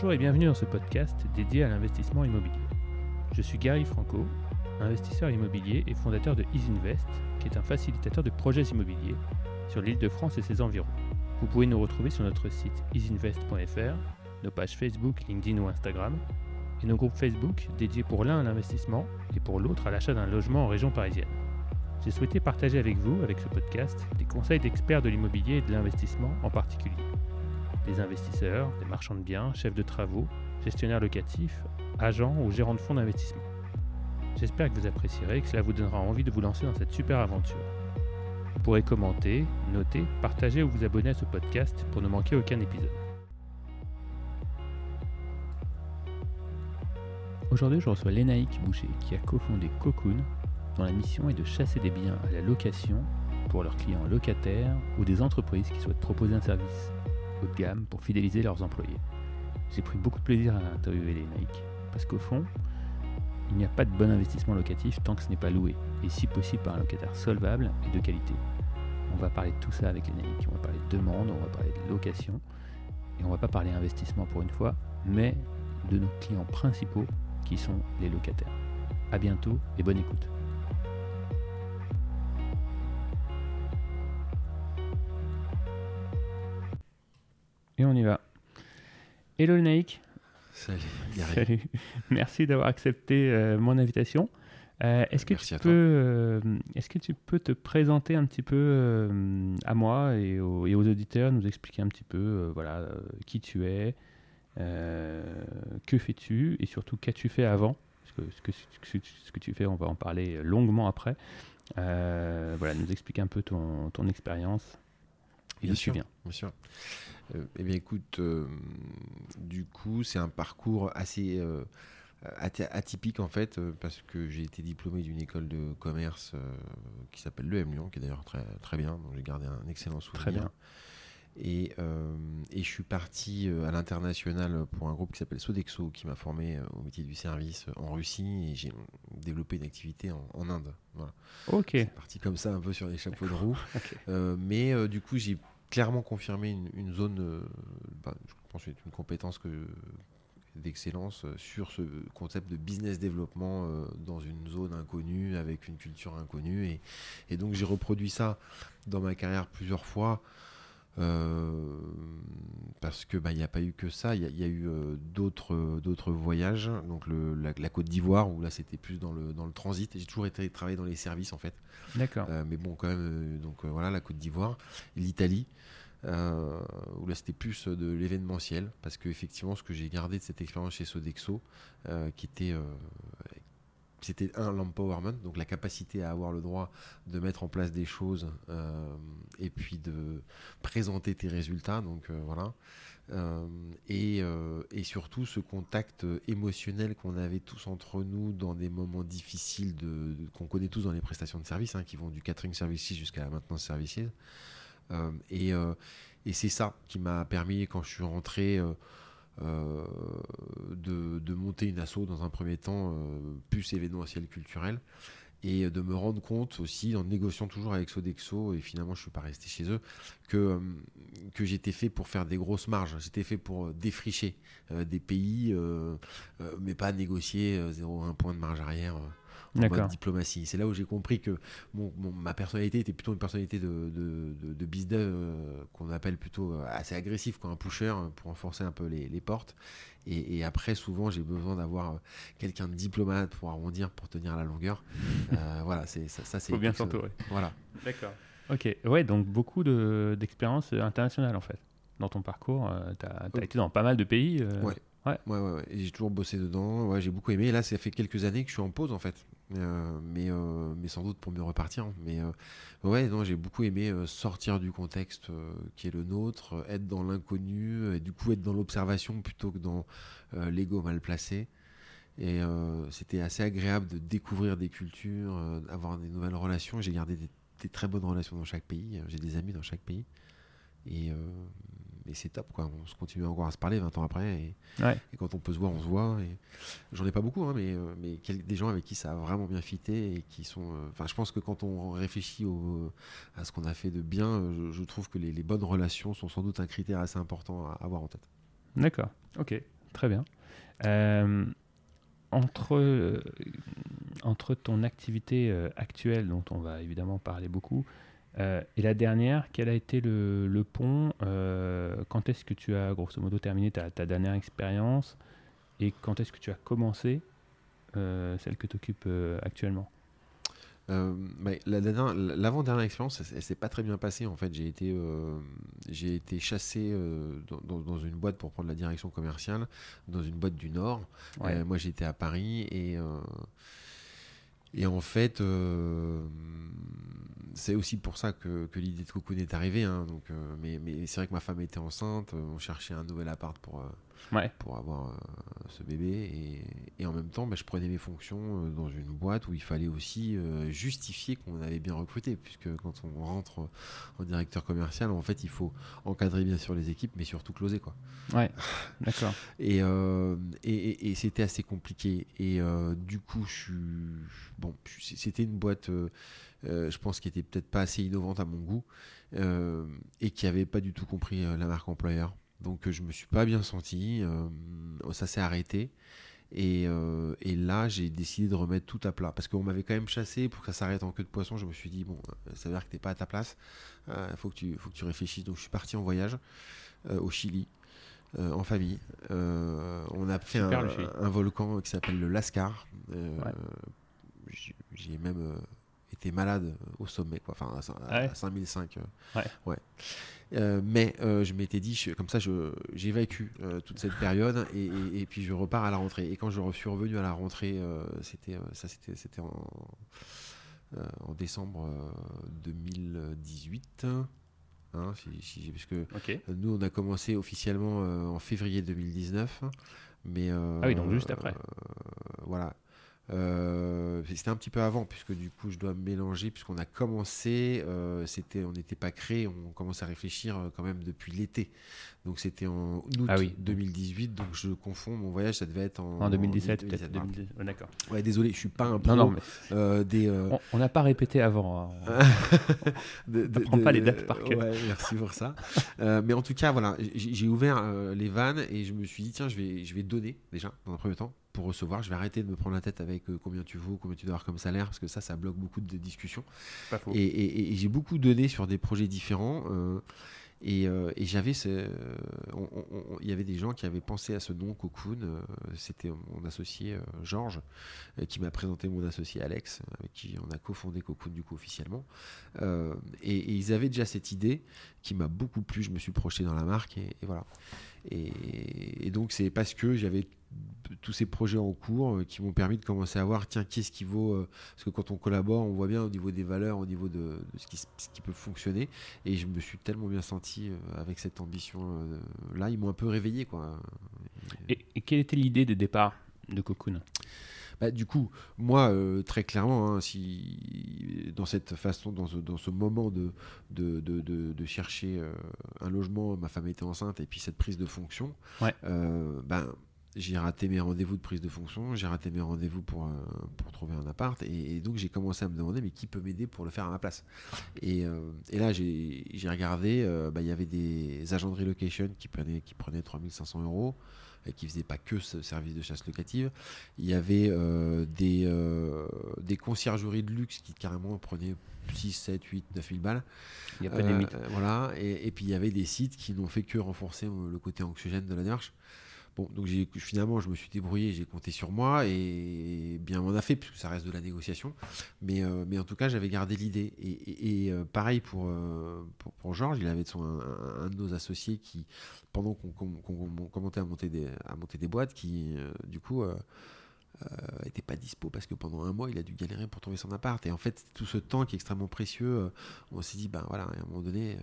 Bonjour et bienvenue dans ce podcast dédié à l'investissement immobilier. Je suis Gary Franco, investisseur immobilier et fondateur de EasyInvest, qui est un facilitateur de projets immobiliers sur l'île de France et ses environs. Vous pouvez nous retrouver sur notre site easyinvest.fr, nos pages Facebook, LinkedIn ou Instagram, et nos groupes Facebook dédiés pour l'un à l'investissement et pour l'autre à l'achat d'un logement en région parisienne. J'ai souhaité partager avec vous, avec ce podcast, des conseils d'experts de l'immobilier et de l'investissement en particulier. Des investisseurs, des marchands de biens, chefs de travaux, gestionnaires locatifs, agents ou gérants de fonds d'investissement. J'espère que vous apprécierez et que cela vous donnera envie de vous lancer dans cette super aventure. Vous pourrez commenter, noter, partager ou vous abonner à ce podcast pour ne manquer aucun épisode. Aujourd'hui, je reçois Lénaïque Boucher qui a cofondé Cocoon, dont la mission est de chasser des biens à la location pour leurs clients locataires ou des entreprises qui souhaitent proposer un service haut de gamme pour fidéliser leurs employés. J'ai pris beaucoup de plaisir à interviewer Lénaïque parce qu'au fond, il n'y a pas de bon investissement locatif tant que ce n'est pas loué, et si possible par un locataire solvable et de qualité. On va parler de tout ça avec Lénaïque, on va parler de demande, on va parler de location, et on va pas parler investissement pour une fois, mais de nos clients principaux qui sont les locataires. A bientôt et bonne écoute. Et on y va. Hello Lénaïque. Salut, Gary. Salut. Merci d'avoir accepté euh, mon invitation. Euh, est-ce que Merci tu peux, euh, est-ce que tu peux te présenter un petit peu à moi et aux, et aux auditeurs, nous expliquer un petit peu, voilà, qui tu es, que fais-tu et surtout qu'as-tu fait avant? Parce que ce que, ce que- ce que tu fais, on va en parler longuement après. Voilà, nous expliquer un peu ton, ton expérience. Et Bien sûr. Bien sûr. Euh, eh bien, écoute, euh, du coup, c'est un parcours assez euh, aty- atypique en fait, parce que j'ai été diplômé d'une école de commerce qui s'appelle l'EM Lyon, qui est d'ailleurs très, très bien, donc j'ai gardé un excellent souvenir. Très bien. Et, euh, et je suis parti à l'international pour un groupe qui s'appelle Sodexo, qui m'a formé au métier du service en Russie, et j'ai développé une activité en, en Inde. Voilà. Ok. Parti comme ça, un peu sur les chapeaux de roue. Ok. Euh, mais euh, du coup, j'ai clairement confirmé une, une zone, euh, bah, je pense c'est une compétence que d'excellence euh, sur ce concept de business développement euh, dans une zone inconnue avec une culture inconnue. Et, et donc j'ai reproduit ça dans ma carrière plusieurs fois parce que bah, il n'y a pas eu que ça. Il y, a- il y a eu euh, d'autres d'autres voyages. Donc le, la, la Côte d'Ivoire où là c'était plus dans le dans le transit. J'ai toujours été travaillé dans les services en fait. D'accord. euh, mais bon, quand même, euh, donc euh, voilà, la Côte d'Ivoire, l'Italie, euh, où là c'était plus de l'événementiel, parce que effectivement, ce que j'ai gardé de cette expérience chez Sodexo, euh, qui était. euh, c'était un l'empowerment, donc la capacité à avoir le droit de mettre en place des choses euh, et puis de présenter tes résultats. Donc euh, voilà. Euh, et, et surtout ce contact émotionnel qu'on avait tous entre nous dans des moments difficiles de, qu'on connaît tous dans les prestations de services, hein, qui vont du catering services jusqu'à la maintenance services. Et et c'est ça qui m'a permis, quand je suis rentré, euh, de, de monter une asso dans un premier temps, euh, plus événementiel culturel, et de me rendre compte aussi, en négociant toujours avec Sodexo, et finalement je suis pas resté chez eux, que, euh, que j'étais fait pour faire des grosses marges, j'étais fait pour euh, défricher des pays, mais pas négocier euh, 0,1 point de marge arrière. Euh, en mode diplomatie. C'est là où j'ai compris que mon, mon- ma personnalité était plutôt une personnalité de, de, de, de business euh, qu'on appelle plutôt euh, assez agressif, quoi, un pusher euh, pour renforcer un peu les, les portes. Et, et après, souvent, j'ai besoin d'avoir euh, quelqu'un de diplomate pour arrondir, pour tenir la longueur. Euh, voilà, c'est ça, ça c'est Faut bien s'entourer. Voilà. D'accord. Ok, ouais, donc beaucoup de- d'expériences euh, internationales en fait. Dans ton parcours, tu as, Oh. été dans pas mal de pays. euh, Ouais. Ouais. Ouais, ouais, j'ai toujours bossé dedans. Ouais, j'ai beaucoup aimé. Là, ça fait quelques années que je suis en pause, en fait. Euh, mais, euh, mais sans doute pour mieux repartir. Mais euh, ouais, non, j'ai beaucoup aimé sortir du contexte qui est le nôtre, être dans l'inconnu, du coup être dans l'observation plutôt que dans l'ego mal placé. Et c'était assez agréable de découvrir des cultures, euh, avoir des nouvelles relations. J'ai gardé des, des très bonnes relations dans chaque pays. J'ai des amis dans chaque pays. Et, et c'est top, quoi. On se continue encore à se parler 20 ans après. Et, Ouais. et quand on peut se voir, on se voit. Et j'en ai pas beaucoup, hein, mais, euh, mais quel- des gens avec qui ça a vraiment bien fité et qui sont. euh, Enfin, je pense que quand on réfléchit au, à ce qu'on a fait de bien, euh, je, je trouve que les, les bonnes relations sont sans doute un critère assez important à avoir en tête. D'accord, ok, très bien. Euh, entre, entre ton activité euh, actuelle, dont on va évidemment parler beaucoup, et la dernière, quel a été le, le pont Quand est-ce que tu as grosso modo terminé ta, ta dernière expérience Et quand est-ce que tu as commencé celle que tu occupes actuellement? Euh, L'avant-dernière expérience, elle, s'est pas très bien passée. En fait, j'ai été, euh, j'ai été chassé euh, dans, dans, une boîte pour prendre la direction commerciale, dans une boîte du Nord. Euh, moi, j'étais à Paris et et en fait, c'est aussi pour ça que, l'idée de Cocoon est arrivée. Hein, donc, mais, mais c'est vrai que ma femme était enceinte. On cherchait un nouvel appart pour pour avoir euh, ce bébé. Et, en même temps, bah, je prenais mes fonctions euh, dans une boîte où il fallait aussi euh, justifier qu'on avait bien recruté, puisque quand on rentre en directeur commercial, en fait, il faut encadrer bien sûr les équipes, mais surtout closer. Quoi. Ouais, d'accord. et, et, c'était assez compliqué. Et du coup, je suis. Bon, c'était une boîte. je pense, qui était peut-être pas assez innovante à mon goût et qui avait pas du tout compris la marque employeur. Donc je me suis pas bien senti, euh, ça s'est arrêté. Et, euh, et là, j'ai décidé de remettre tout à plat. Parce qu'on m'avait quand même chassé pour que ça s'arrête en queue de poisson. Je me suis dit, bon, ça veut dire que tu n'es pas à ta place. Il faut, que tu, faut que tu réfléchisses. Donc je suis parti en voyage euh, au Chili. en famille. on a fait un, un, volcan qui s'appelle le Lascar. J'ai même été malade au sommet, quoi. Enfin, à, 5005. ouais. ouais. Euh, mais euh, je m'étais dit, comme ça, j'évacue euh, toute cette période et, et, puis je repars à la rentrée. Et quand je suis revenu à la rentrée, c'était ça, c'était en, en, décembre 2018. Hein, si, parce que nous, on a commencé officiellement en février 2019. Mais, ah oui, donc juste après. voilà. Euh, c'était un petit peu avant, puisque du coup, je dois mélanger, puisqu'on a commencé, euh, c'était, on n'était pas créé, on commence à réfléchir euh, quand même depuis l'été. Donc c'était en août 2018, ah donc je confonds, mon voyage, ça devait être en, en 2017, peut-être. d'accord. Ouais, désolé, je suis pas un pro. Non, non, des, On n'a pas répété avant. Hein. on ne prend pas les dates par cœur. Ouais, merci pour ça. mais en tout cas, voilà, j'ai ouvert les vannes et je me suis dit, tiens, je vais, je vais donner déjà, dans un premier temps, pour recevoir. Je vais arrêter de me prendre la tête avec euh, combien tu vaux, combien tu dois avoir comme salaire, parce que ça, ça bloque beaucoup de discussions. Et, j'ai beaucoup donné sur des projets différents. Euh, euh, et, j'avais, il y avait des gens qui avaient pensé à ce nom Cocoon. C'était mon associé Georges qui m'a présenté mon associé Alex, avec qui on a cofondé Cocoon du coup officiellement. Et, ils avaient déjà cette idée qui m'a beaucoup plu. Je me suis projeté dans la marque et, voilà. Et, donc c'est parce que j'avais tous ces projets en cours euh, qui m'ont permis de commencer à voir, tiens, qu'est-ce qui vaut. Euh, parce que quand on collabore, on voit bien au niveau des valeurs, au niveau de, ce, qui, ce, qui, peut fonctionner. Et je me suis tellement bien senti euh, avec cette ambition-là. Ils m'ont un peu réveillé. Quoi. Et, quelle était l'idée de départ de Cocoon? Bah, du coup, moi, très clairement, hein, si dans cette façon, dans ce, dans ce moment de, de, de, de, chercher un logement, ma femme était enceinte, et puis cette prise de fonction, ouais. ben, j'ai raté mes rendez-vous de prise de fonction, j'ai raté mes rendez-vous pour, euh, pour trouver un appart, et, donc j'ai commencé à me demander, mais qui peut m'aider pour le faire à ma place? Et, euh, et, là, j'ai regardé, euh, bah, il y avait des agents de relocation qui prenaient, qui prenaient 3500 euros, et qui faisaient pas que ce service de chasse locative. Il y avait des, des conciergeries de luxe qui carrément prenaient 6, 7, 8, 9 000 balles. Il n'y a pas de limite. Voilà, et, et, puis il y avait des sites qui n'ont fait que renforcer le côté anxiogène de la démarche. Donc finalement, je me suis débrouillé, j'ai compté sur moi et bien on a fait, puisque ça reste de la négociation. Mais, euh, mais en tout cas, j'avais gardé l'idée. Et, euh, pareil pour, euh, pour, pour, Georges, il avait son, un, de nos associés qui, pendant qu'on commentait à monter des, à monter des boîtes, qui du coup n'était pas dispo parce que pendant un mois, il a dû galérer pour trouver son appart. Et en fait, tout ce temps qui est extrêmement précieux, on s'est dit, ben voilà, à un moment donné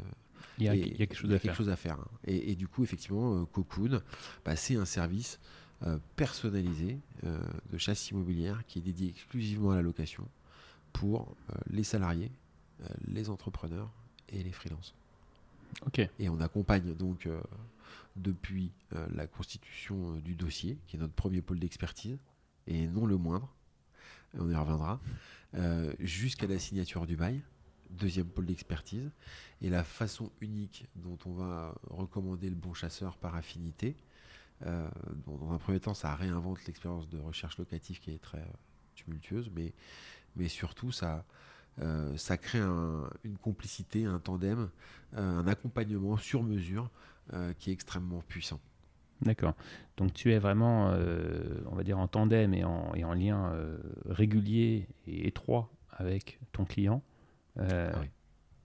il y a, quelque, chose, à faire. Hein. Et, du coup, effectivement, euh, Cocoon, bah, c'est un service euh, personnalisé euh, de chasse immobilière qui est dédié exclusivement à la location pour les salariés, les entrepreneurs et les freelances. Ok. Et on accompagne donc depuis la constitution du dossier, qui est notre premier pôle d'expertise, et non le moindre, on y reviendra, jusqu'à la signature du bail deuxième pôle d'expertise, et la façon unique dont on va recommander le bon chasseur par affinité, dans un premier temps, ça réinvente l'expérience de recherche locative qui est très tumultueuse, mais, mais surtout, ça, ça crée une complicité, un tandem, un accompagnement sur mesure qui est extrêmement puissant. D'accord. Donc tu es vraiment, on va dire, en tandem et en, et en lien régulier et étroit avec ton client. Ah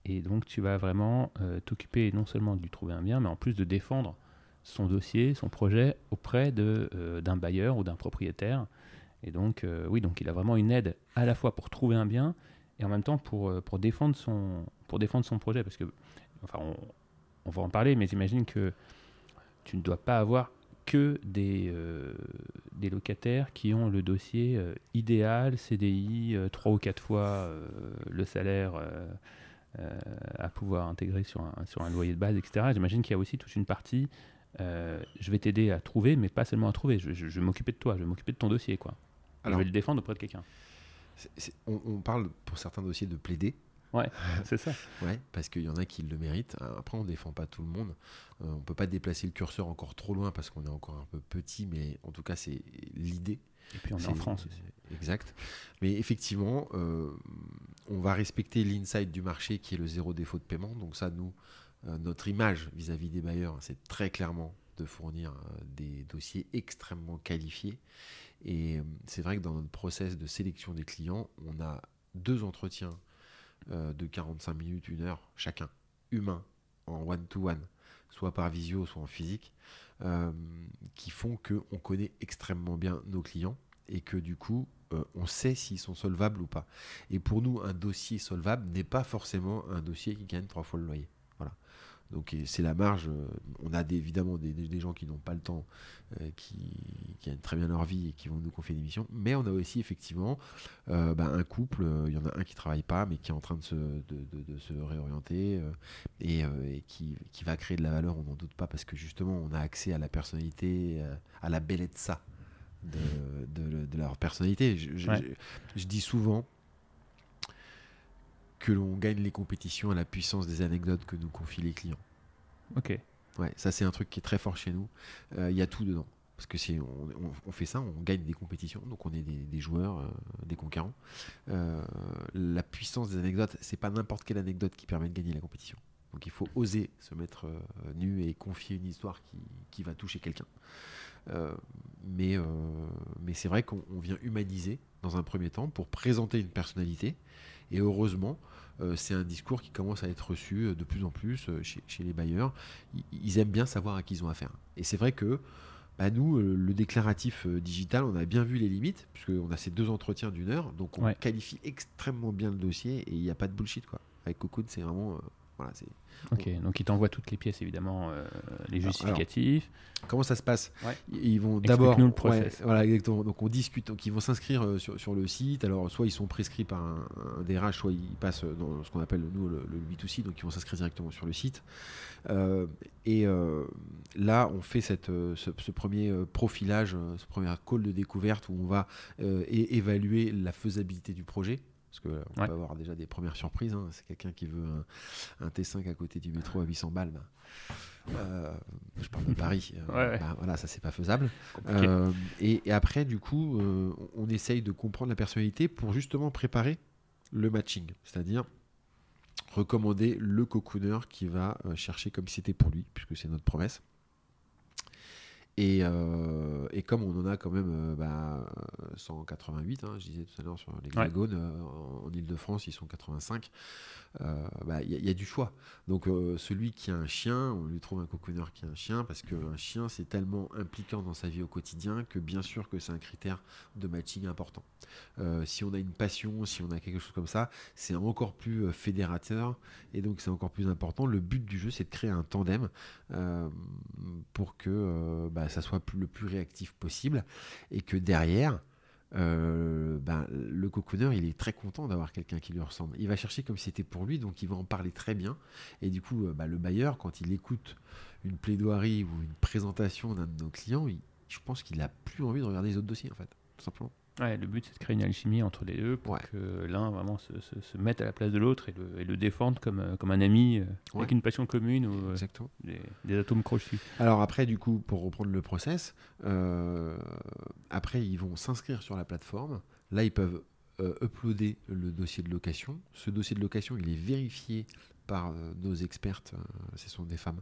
et donc tu vas vraiment t'occuper non seulement de lui trouver un bien, mais en plus de défendre son dossier, son projet auprès d'un bailleur ou d'un propriétaire. Et donc, oui, donc il a vraiment une aide à la fois pour trouver un bien et en même temps pour, pour, défendre, son, pour défendre son projet. Parce que, enfin, on, on va en parler, mais j'imagine que tu ne dois pas avoir que des, euh, des locataires qui ont le dossier euh, idéal, CDI, euh, trois ou quatre fois le salaire à pouvoir intégrer sur un, sur un loyer de base, etc. J'imagine qu'il y a aussi toute une partie, je vais t'aider à trouver, mais pas seulement à trouver, je, je, vais m'occuper de toi, je vais m'occuper de ton dossier. Quoi. Alors, je vais le défendre auprès de quelqu'un. On, on, parle pour certains dossiers de plaider. Ouais, c'est ça. ouais, parce qu'il y en a qui le méritent. Après, on défend pas tout le monde. On euh, on peut pas déplacer le curseur encore trop loin parce qu'on est encore un peu petit, mais en tout cas, c'est l'idée. Et puis on est, en France aussi. Exact. Mais effectivement, euh, on va respecter l'inside du marché qui est le zéro défaut de paiement. Donc ça, nous, euh, notre image vis-à-vis des bailleurs, c'est très clairement de fournir des dossiers extrêmement qualifiés. Et c'est vrai que dans notre process de sélection des clients, on a deux entretiens euh, de 45 minutes, une heure chacun, humain, en one-to-one, soit par visio, soit en physique, euh, qui font qu'on connaît extrêmement bien nos clients et que du coup, euh, on sait s'ils sont solvables ou pas. Et pour nous, un dossier solvable n'est pas forcément un dossier qui gagne trois fois le loyer. Donc c'est la marge. Euh, on a évidemment des, gens qui n'ont pas le temps, euh, qui, gagnent très bien leur vie et qui vont nous confier des missions. Mais on a aussi effectivement euh, bah, un couple, il y en a un qui travaille pas mais qui est en train de se, de, se réorienter et, qui, va créer de la valeur, on n'en doute pas, parce que justement on a accès à la personnalité, à la bellezza de, de, leur personnalité. je dis souvent que l'on gagne les compétitions à la puissance des anecdotes que nous confient les clients. Ok. Ouais, ça c'est un truc qui est très fort chez nous. Euh, il y a tout dedans. Parce que si on, fait ça, on gagne des compétitions, donc on est des, joueurs, euh, des conquérants. Euh, la puissance des anecdotes, c'est pas n'importe quelle anecdote qui permet de gagner la compétition. Donc il faut oser se mettre nu et confier une histoire qui, qui va toucher quelqu'un. mais mais c'est vrai qu'on vient humaniser dans un premier temps pour présenter une personnalité. Et heureusement, c'est un discours qui commence à être reçu euh, de plus en plus euh, chez, les bailleurs. Ils, aiment bien savoir à qui ils ont affaire. Et c'est vrai que bah, nous, le déclaratif digital, on a bien vu les limites, puisqu'on a ces deux entretiens d'une heure, donc on qualifie extrêmement bien le dossier et il n'y a pas de bullshit. Quoi. Avec Cocoon, c'est vraiment Ok, donc ils t'envoient toutes les pièces, évidemment, euh, les justificatifs. comment ça se passe? Ils vont d'abord. nous le process. voilà, exactement. Donc on discute, donc ils vont s'inscrire euh, sur, sur, le site. Alors soit ils sont prescrits par un, DRH, soit ils passent dans ce qu'on appelle nous le, B2C, donc ils vont s'inscrire directement sur le site. Euh, et là, on fait cette, ce, premier profilage, ce premier call de découverte où on va évaluer la faisabilité du projet. Parce qu'on peut avoir déjà des premières surprises. Hein. C'est quelqu'un qui veut un, T5 à côté du métro à 800 balles. Ben, euh, je parle de Paris. Euh, ben, voilà, ça c'est pas faisable. Euh, et, après, du coup, on essaye de comprendre la personnalité pour justement préparer le matching. C'est-à-dire recommander le cocooner qui va chercher comme si c'était pour lui, puisque c'est notre promesse. Et, euh, et, comme on en a quand même euh, bah, 188, hein, je disais tout à l'heure sur les ouais. Euh, en, Ile-de-France, ils sont 85, euh, bah, il y, a du choix. Donc celui qui a un chien, on lui trouve un coconneur qui a un chien, parce qu'un chien, c'est tellement impliquant dans sa vie au quotidien que bien sûr que c'est un critère de matching important. si on a une passion, si on a quelque chose comme ça, c'est encore plus fédérateur, et donc c'est encore plus important. Le but du jeu, c'est de créer un tandem pour que... Bah, ça soit le plus réactif possible et que derrière, euh, ben, le cocooner, il est très content d'avoir quelqu'un qui lui ressemble. Il va chercher comme si c'était pour lui, donc il va en parler très bien. Et du coup, euh, bah, le bailleur, quand il écoute une plaidoirie ou une présentation d'un de nos clients, je pense qu'il a plus envie de regarder les autres dossiers, en fait, tout simplement. Ouais, le but c'est de créer une alchimie entre les deux pour Ouais. que l'un vraiment se, se- se mette à la place de l'autre et le, et le défende comme, euh, comme un ami euh, avec une passion commune ou euh, des, des atomes crochus. Alors après, du coup, pour reprendre le process, euh, après, ils vont s'inscrire sur la plateforme. Là, ils peuvent uploader le dossier de location. Ce dossier de location, il est vérifié par euh, nos expertes, euh, ce sont des femmes,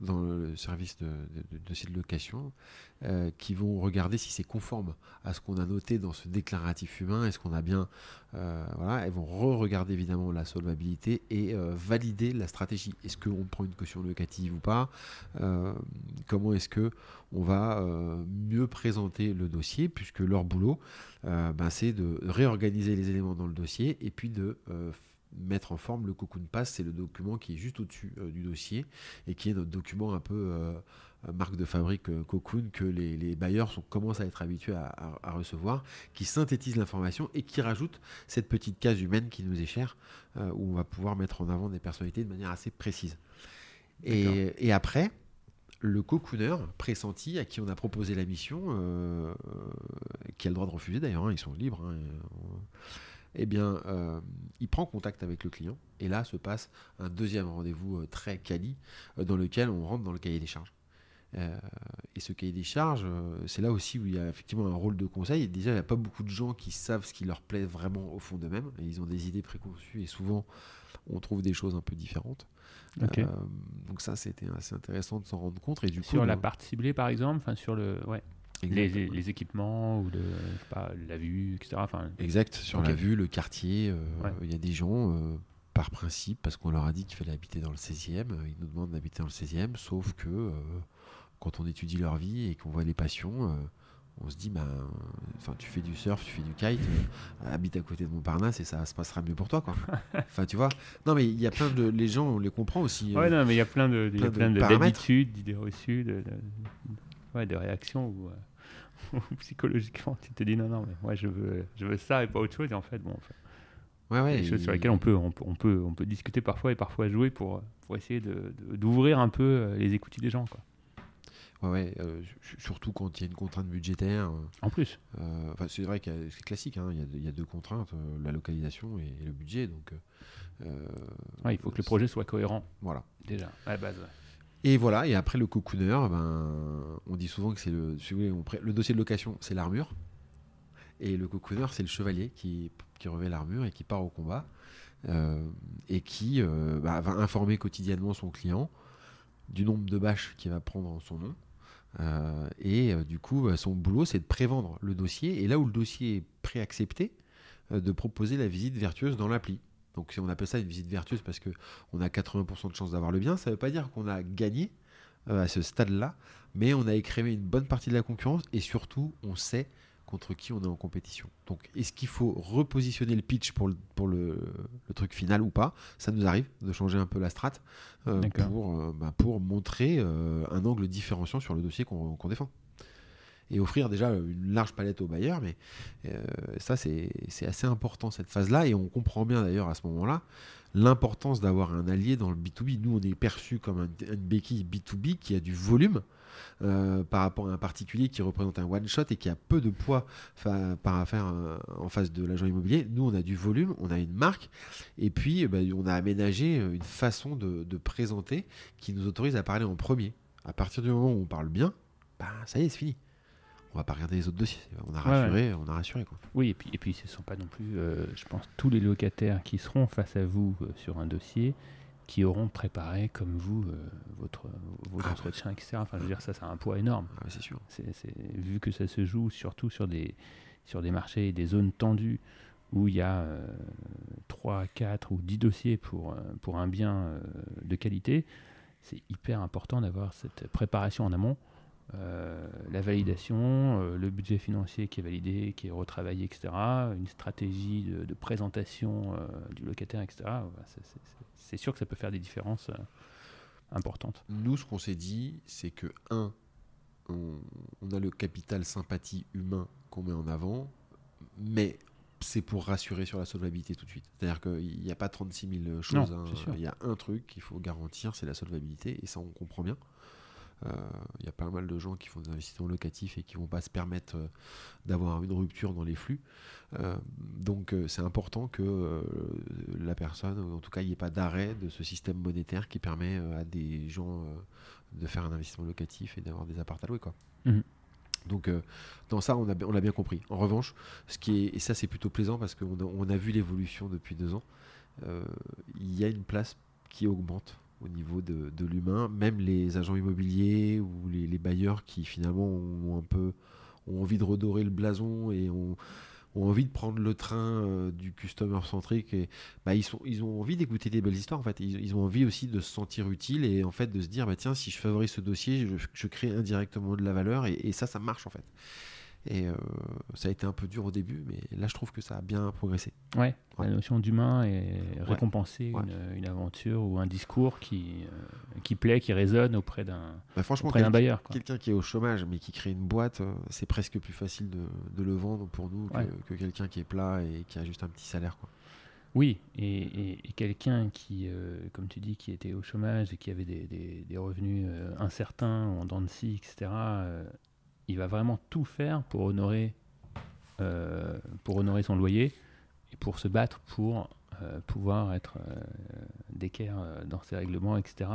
dans le service de, de- de location, euh, qui vont regarder si c'est conforme à ce qu'on a noté dans ce déclaratif humain. Est-ce qu'on a bien... euh, voilà, elles vont re-regarder évidemment la solvabilité et valider la stratégie. Est-ce qu'on prend une caution locative ou pas comment est-ce que on va mieux présenter le dossier puisque leur boulot ben, c'est de réorganiser les éléments dans le dossier et puis de mettre en forme le cocoon pass c'est le document qui est juste au-dessus euh, du dossier et qui est notre document un peu euh, euh, marque de fabrique euh, cocoon que les, les bailleurs sont, commencent à être habitués à, à- à recevoir qui synthétise l'information et qui rajoute cette petite case humaine qui nous est chère où on va pouvoir mettre en avant des personnalités de manière assez précise. Et, et après le cocooner pressenti à qui on a proposé la mission, qui a le droit de refuser d'ailleurs, hein, ils sont libres, hein, eh bien, euh, il prend contact avec le client et là se passe un deuxième rendez-vous euh, très quali euh, dans lequel on rentre dans le cahier des charges. Euh, et ce cahier des charges, euh, c'est là aussi où il y a effectivement un rôle de conseil. Et déjà, il n'y a pas beaucoup de gens qui savent ce qui leur plaît vraiment au fond d'eux-mêmes. Ils ont des idées préconçues et souvent on trouve des choses un peu différentes. Euh, donc ça, c'était assez intéressant de s'en rendre compte. Et du coup, sur la dans- partie ciblée par exemple, enfin sur le ouais, les, Exactement. les- les équipements ou le, je sais pas, la vue, etc. Enfin, Exact, sur la vue, le quartier, euh, Ouais. il y a des gens, euh, par principe, parce qu'on leur a dit qu'il fallait habiter dans le 16e, euh, ils nous demandent d'habiter dans le 16e, sauf que euh, quand on étudie leur vie et qu'on voit les passions, on se dit, ben, enfin, tu fais du surf, tu fais du kite, euh, habite à côté de Montparnasse et ça se passera mieux pour toi, quoi. Enfin, tu vois. Non, mais il y a plein de, les gens, on les comprend aussi. ouais, euh, non, mais il y a plein de, de de- d'habitudes, d'idées reçues, de, de- ouais, de réactions où, euh, psychologiquement tu te dis non, non, mais moi je veux, je veux ça et pas autre chose. Et en fait, bon, enfin, ouais, ouais, des choses sur lesquelles on peut, on, on peut, on peut discuter parfois et parfois jouer pour, pour essayer de- de- d'ouvrir un peu euh, les écoutilles des gens. Quoi. Ouais, ouais, euh, su- surtout quand il y a une contrainte budgétaire. euh, En plus, Euh, c'est vrai que c'est classique, hein, il, y a, il y a deux contraintes, la localisation et, et le budget. Donc, euh, ouais, il faut que le projet soit cohérent Voilà. déjà à la base. Et voilà, et après le cocooner, ben, on dit souvent que c'est le, dossier de location, c'est l'armure. Et le cocooner, c'est le chevalier qui, revêt l'armure et qui part au combat. euh, et qui euh, bah, va informer quotidiennement son client du nombre de bâches qu'il va prendre en son nom. Euh, et du coup, son boulot, c'est de prévendre le dossier. Et là où le dossier est préaccepté, de proposer la visite vertueuse dans l'appli. Donc si on appelle ça une visite vertueuse parce que on a 80% de chances d'avoir le bien, ça ne veut pas dire qu'on a gagné euh, à ce stade-là, mais on a écrémé une bonne partie de la concurrence et surtout on sait contre qui on est en compétition. Donc est-ce qu'il faut repositionner le pitch pour le, pour le, le truc final ou pas? Ça nous arrive de changer un peu la strat euh, pour, euh, bah, pour montrer euh, un angle différenciant sur le dossier qu'on qu'on défend. Et offrir déjà une large palette aux bailleurs, mais euh, ça c'est assez important cette phase-là, et on comprend bien d'ailleurs à ce moment-là l'importance d'avoir un allié dans le B2B. Nous, on est perçu comme un- une béquille B2B qui a du volume euh, par rapport à un particulier qui représente un one-shot et qui a peu de poids par affaire euh, en face de l'agent immobilier. Nous, on a du volume, on a une marque, et puis eh ben, on a aménagé une façon de, de présenter qui nous autorise à parler en premier. À partir du moment où on parle bien, ben, ça y est, c'est fini. On va pas regarder les autres dossiers. On a Ouais, rassuré, on a rassuré quoi. Oui, et puis, et puis ce ne sont pas non plus, euh, je pense, tous les locataires qui seront face à vous euh, sur un dossier qui auront préparé comme vous euh, votre, vos Ah, entretiens, etc. Enfin, je veux dire, ça, ça a un poids énorme. Ah c'est sûr. C'est- vu que ça se joue surtout sur des, sur des marchés et des zones tendues où il y a euh, 3, 4 ou 10 dossiers pour, euh, pour un bien euh, de qualité, c'est hyper important d'avoir cette préparation en amont. Euh, la validation, euh, le budget financier qui est validé, qui est retravaillé, etc. Une stratégie de, de présentation euh, du locataire, etc. C'est, sûr que ça peut faire des différences importantes. Nous, ce qu'on s'est dit, c'est que, un, on, on a le capital sympathie humain qu'on met en avant, mais c'est pour rassurer sur la solvabilité tout de suite. C'est-à-dire qu'il n'y a pas 36 000 choses. Hein. Il y a un truc qu'il faut garantir, c'est la solvabilité, et ça, on comprend bien. Il y a pas mal de gens qui font des investissements locatifs et qui vont pas se permettre d'avoir une rupture dans les flux. donc c'est important que la personne, ou en tout cas il n'y ait pas d'arrêt de ce système monétaire qui permet à des gens de faire un investissement locatif et d'avoir des appartements à louer. Quoi. Mmh. Donc euh, dans ça, on a, on bien compris. En revanche, ce qui est, et ça c'est plutôt plaisant parce qu'on a, on a vu l'évolution depuis deux ans, euh, il y a une place qui augmente au niveau de, l'humain. Même les agents immobiliers ou les, bailleurs qui finalement ont un peu ont envie de redorer le blason et ont, ont envie de prendre le train euh, du customer centrique et bah, ils, sont, ils ont envie d'écouter des belles histoires en fait ils, ont envie aussi de se sentir utile et en fait de se dire bah tiens si je favorise ce dossier je, crée indirectement de la valeur et, ça ça marche en fait et euh, ça a été un peu dur au début, mais là, je trouve que ça a bien progressé. Ouais, la notion d'humain est récompenser une, aventure ou un discours qui, euh, qui plaît, qui résonne auprès d'un bah, d'un bailleur. Quelqu'un qui est au chômage, mais qui crée une boîte, euh, c'est presque plus facile de, de, le vendre pour nous que, quelqu'un qui est plat et qui a juste un petit salaire. Quoi. Oui, et, quelqu'un qui, comme tu dis, qui était au chômage et qui avait des, des, des revenus incertains, en dents de scie, etc., il va vraiment tout faire pour honorer, euh, pour honorer son loyer et pour se battre pour euh, pouvoir être euh, d'équerre dans ses règlements, etc.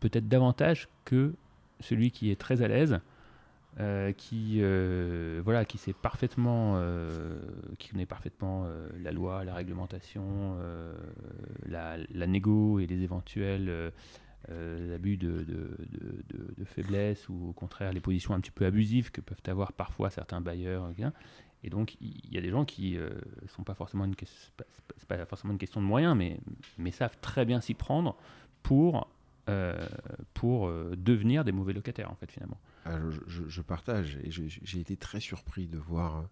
Peut-être davantage que celui qui est très à l'aise, qui voilà, qui sait parfaitement, qui connaît parfaitement la loi, la réglementation, la, la, négo et les éventuels euh, l'abus de, de, faiblesse ou au contraire les positions un petit peu abusives que peuvent avoir parfois certains bailleurs. Et donc il y a des gens qui ne euh, sont pas forcément une c'est pas forcément une question de moyens, mais, savent très bien s'y prendre pour euh, pour devenir des mauvais locataires en fait finalement. Ah, je, partage et j'ai été très surpris de voir